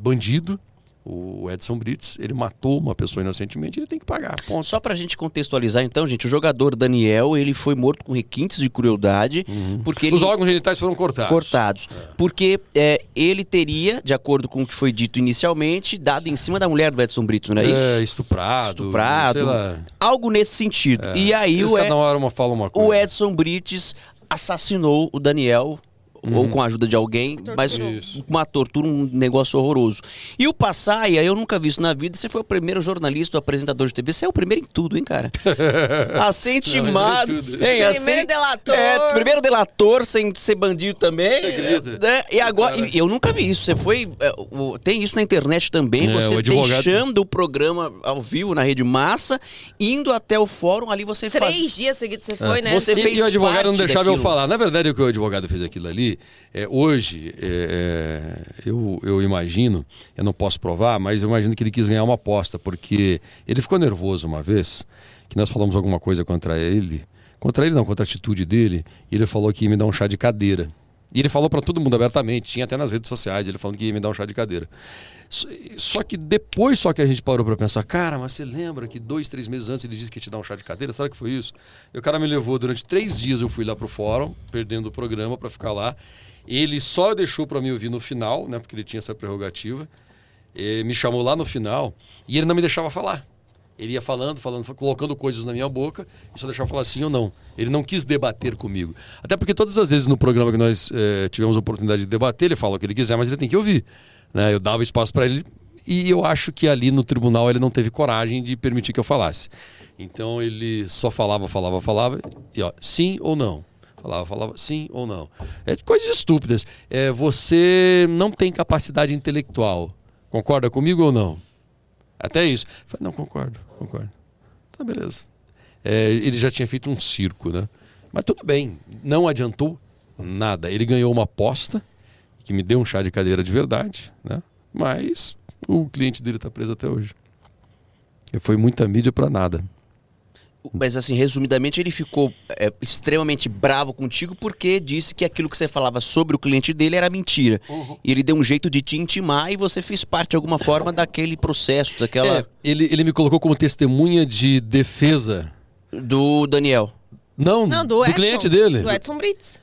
bandido, o Edson Brits. Ele matou uma pessoa inocentemente, ele tem que pagar. Ponto. Só pra gente contextualizar, então, gente, o jogador Daniel, ele foi morto com requintes de crueldade, porque ele... Os órgãos genitais foram cortados. cortados. Porque é, ele teria, de acordo com o que foi dito inicialmente, dado em cima da mulher do Edson Brito, não é, É, isso? estuprado. Estuprado. Algo nesse sentido. E aí Eles o, cada hora uma fala uma coisa. o Edson Brites assassinou o Daniel, ou com a ajuda de alguém, mas. Isso. uma tortura, um negócio horroroso. E o Passaia, eu nunca vi isso na vida, você foi o primeiro jornalista, o apresentador de TV, você é o primeiro em tudo, hein, cara? (laughs) Assentimado. Não, tudo. Hein, Primeiro assim- delator. É, primeiro delator, sem ser bandido também. Acredita? né? E agora, e eu nunca vi isso. Você foi. é, o- tem isso na internet também, É, você o advogado- deixando o programa ao vivo na Rede Massa, indo até o fórum, ali você faz. Três dias seguidos você foi, né? Você E- fez e o advogado não deixava eu daquilo. falar. Na verdade, o que o advogado fez aquilo ali, é, hoje, é, é, eu, eu imagino, eu não posso provar, mas eu imagino que ele quis ganhar uma aposta, porque ele ficou nervoso uma vez, que nós falamos alguma coisa contra ele, contra ele não, contra a atitude dele, e ele falou que ia me dar um chá de cadeira. E ele falou para todo mundo abertamente, tinha até nas redes sociais, ele falando que ia me dar um chá de cadeira. Só- que depois só que a gente parou para pensar, cara, mas você lembra que dois, três meses antes ele disse que ia te dar um chá de cadeira? Será que foi isso? E o cara me levou durante três dias, eu fui lá pro fórum, perdendo o programa para ficar lá. Ele só deixou para me ouvir no final, né, porque ele tinha essa prerrogativa. Me chamou lá no final e ele não me deixava falar. Ele ia falando, falando, colocando coisas na minha boca e só deixava falar sim ou não. Ele não quis debater comigo. Até porque todas as vezes no programa que nós eh, tivemos a oportunidade de debater, ele fala o que ele quiser, mas ele tem que ouvir. Né? Eu dava espaço para ele e eu acho que ali no tribunal ele não teve coragem de permitir que eu falasse. Então ele só falava, falava, falava e ó, sim ou não. Falava, falava sim ou não. É coisas estúpidas. É, você não tem capacidade intelectual. Concorda comigo ou não? Até isso. Falei, não, concordo, concordo. Tá, beleza. É, ele já tinha feito um circo, né? Mas tudo bem, não adiantou nada. Ele ganhou uma aposta, que me deu um chá de cadeira de verdade, né? Mas o cliente dele tá preso até hoje. E foi muita mídia para nada. Mas assim, resumidamente, ele ficou é, extremamente bravo contigo porque disse que aquilo que você falava sobre o cliente dele era mentira. E ele deu um jeito de te intimar e você fez parte de alguma forma daquele processo, daquela. É, ele, ele me colocou como testemunha de defesa. Do Daniel. Não, Não, do, do Edson. cliente dele. Do Edson Brits.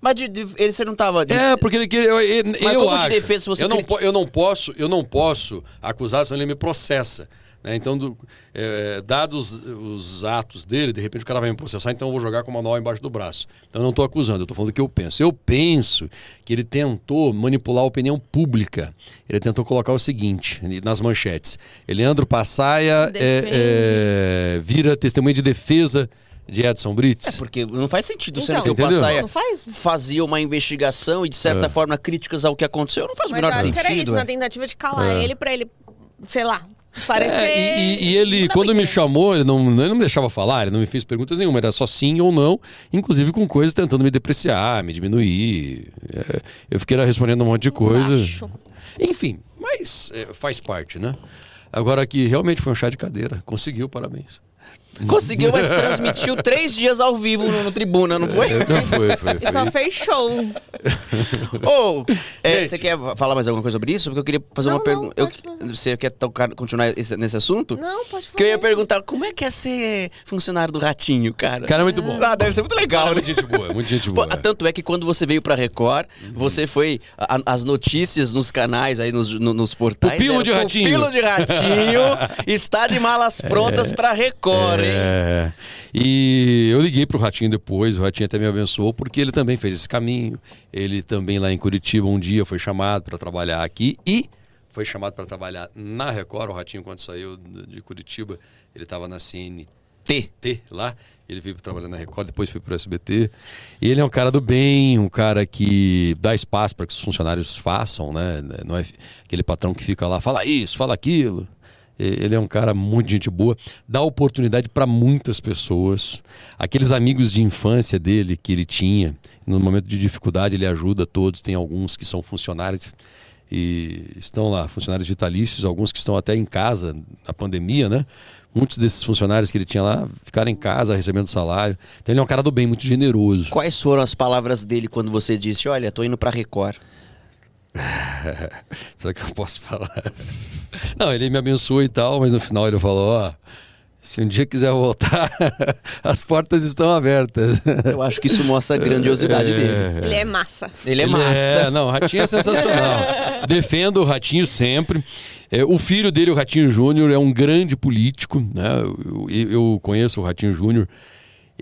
Mas de, de- ele você não tava. de- É, porque ele queria. Eu, eu, Mas eu como de acho, defesa, se você eu, não, criti- po- eu não posso, eu não posso acusar, senão ele me processa. né? Então, do- é, dados os atos dele, de repente o cara vai me processar, então eu vou jogar com o manual embaixo do braço. Então eu não estou acusando, eu estou falando o que eu penso. Eu penso que ele tentou manipular a opinião pública. Ele tentou colocar o seguinte nas manchetes: Leandro Passaia é, é, vira testemunha de defesa de Edson Brits. É, porque não faz sentido Então, o? Passaia Não faz? fazia uma investigação e, de certa É. forma, críticas ao que aconteceu. Não faz o Mas eu menor acho sentido. que era isso, é. na tentativa de calar É. ele pra ele, sei lá, parecer. É, e, e- ele, quando me chamou, ele não, ele não me deixava falar, ele não me fez perguntas nenhuma, era só sim ou não, inclusive com coisas tentando me depreciar, me diminuir. É, eu fiquei lá respondendo um monte de coisa. Baixo. Enfim, mas é, faz parte, né? Agora que realmente foi um chá de cadeira. Conseguiu, parabéns. Conseguiu, mas transmitiu três dias ao vivo no, no tribuna, não foi? É, não foi, foi. E só foi. fez show. Ô, é, Gente. você quer falar mais alguma coisa sobre isso? Porque eu queria fazer Não, uma pergunta. Você quer tocar, continuar esse- nesse assunto? Não, pode falar. Que eu ia perguntar, como é que é ser funcionário do Ratinho, cara? Cara, é muito bom. Ah, deve ser muito legal, Cara, é né? muito gente boa, muito gente Pô, boa. é. tanto é que quando você veio pra Record, você foi. a- as notícias nos canais aí, nos, no- nos portais. Pupilo era, de Ratinho." Pupilo de Ratinho (laughs) está de malas prontas pra Record, hein? É. E eu liguei pro Ratinho depois, o Ratinho até me abençoou, porque ele também fez esse caminho. Ele também lá em Curitiba um dia foi chamado para trabalhar aqui e foi chamado para trabalhar na Record. O Ratinho, quando saiu de Curitiba, ele estava na CNT T. lá. Ele veio para trabalhar na Record, depois foi para o SBT. E ele é um cara do bem, um cara que dá espaço para que os funcionários façam, né? Não é aquele patrão que fica lá, fala isso, fala aquilo. Ele é um cara muito gente boa, dá oportunidade para muitas pessoas. Aqueles amigos de infância dele que ele tinha, no momento de dificuldade ele ajuda todos. Tem alguns que são funcionários e estão lá, funcionários vitalícios, alguns que estão até em casa na pandemia, né? Muitos desses funcionários que ele tinha lá ficaram em casa recebendo salário. Então ele é um cara do bem, muito generoso. Quais foram as palavras dele quando você disse: Olha, tô indo pra Record? (laughs) Será que eu posso falar? Não, ele me abençoou e tal, mas no final ele falou: ó, se um dia quiser voltar, (laughs) as portas estão abertas. Eu acho que isso mostra a grandiosidade dele. Ele é massa. Ele é Ele massa. É, não, o Ratinho é sensacional. (laughs) Defendo o Ratinho sempre. É, o filho dele, o Ratinho Júnior, é um grande político. Né? Eu- eu conheço o Ratinho Júnior.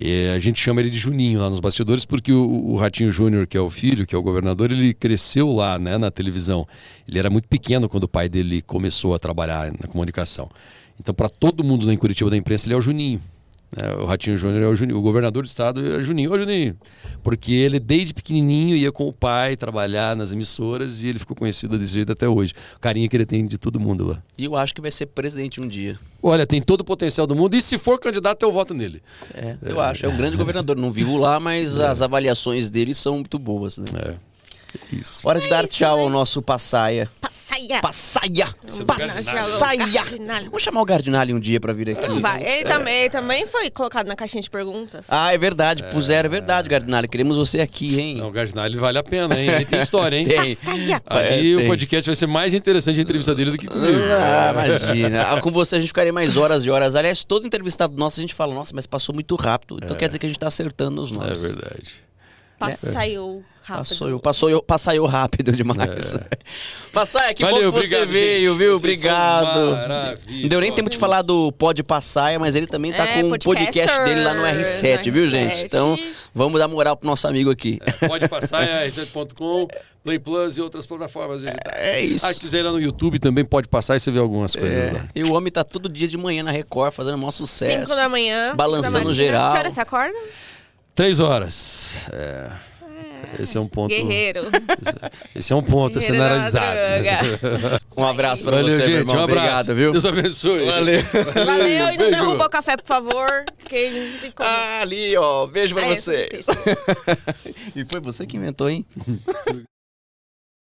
É, a gente chama ele de Juninho lá nos bastidores, porque o, o Ratinho Júnior, que é o filho, que é o governador, ele cresceu lá né, na televisão. Ele era muito pequeno quando o pai dele começou a trabalhar na comunicação. Então, para todo mundo em Curitiba da imprensa, ele é o Juninho. Né? o Ratinho Júnior é o Juninho. O governador do estado é Juninho. Ô, Juninho! Porque ele, desde pequenininho, ia com o pai trabalhar nas emissoras e ele ficou conhecido desse jeito até hoje. O carinho que ele tem de todo mundo lá. E eu acho que vai ser presidente um dia. Olha, tem todo o potencial do mundo e se for candidato, eu voto nele. É, eu acho. É um grande governador. Não vivo lá, mas as avaliações dele são muito boas, né? É. Isso. Hora de dar isso, tchau né? ao nosso passaia. Passaia. Passaia. Passaia! É Passaia! Vamos chamar o Gardinali um dia pra vir aqui. Vai, Ele também, ele também foi colocado na caixinha de perguntas. Ah, é verdade. Puseram, é verdade, Gardinali. Queremos você aqui, hein? Não, o Gardinali vale a pena, hein? Ele tem história, hein? Tem. Passaia. Ali É, o tem. podcast vai ser mais interessante a entrevista dele do que comigo. Ah, imagina. Ah, Com você a gente ficaria mais horas e horas. Aliás, todo entrevistado nosso a gente fala, nossa, mas passou muito rápido. Então quer dizer que a gente tá acertando os É nomes. verdade. Passaiou rápido. Passou eu, passou eu, passou eu rápido demais. (laughs) Passaia, que Valeu, bom que você obrigado, veio, gente. viu? Vocês Obrigado. Não deu nem tempo de falar do Pode Passaia, mas ele também tá É, com um podcast dele lá no R7, no viu, R7. gente? Então, vamos dar moral pro nosso amigo aqui. Pode passar é (laughs) r7.com, Play Plus e outras plataformas digitais. É isso. Ah, se quiser ir lá no YouTube também pode passar e você vê algumas coisas lá. E o homem tá todo dia de manhã na Record fazendo maior sucesso. 5 da manhã. Balançando da matina. geral. Que hora você acorda? Três horas. É. Esse é um ponto. Guerreiro. Esse é um ponto Guerreiro analisado. madruga. Um abraço pra Valeu, você, meu gente. irmão. Um abraço. Obrigado, viu? Deus abençoe. Valeu. Valeu e não Beijo. derruba o café, por favor. Se come. Ah, ali, ó. Beijo pra Ah, é, você. esqueci. (laughs) e foi você que inventou, hein? (laughs)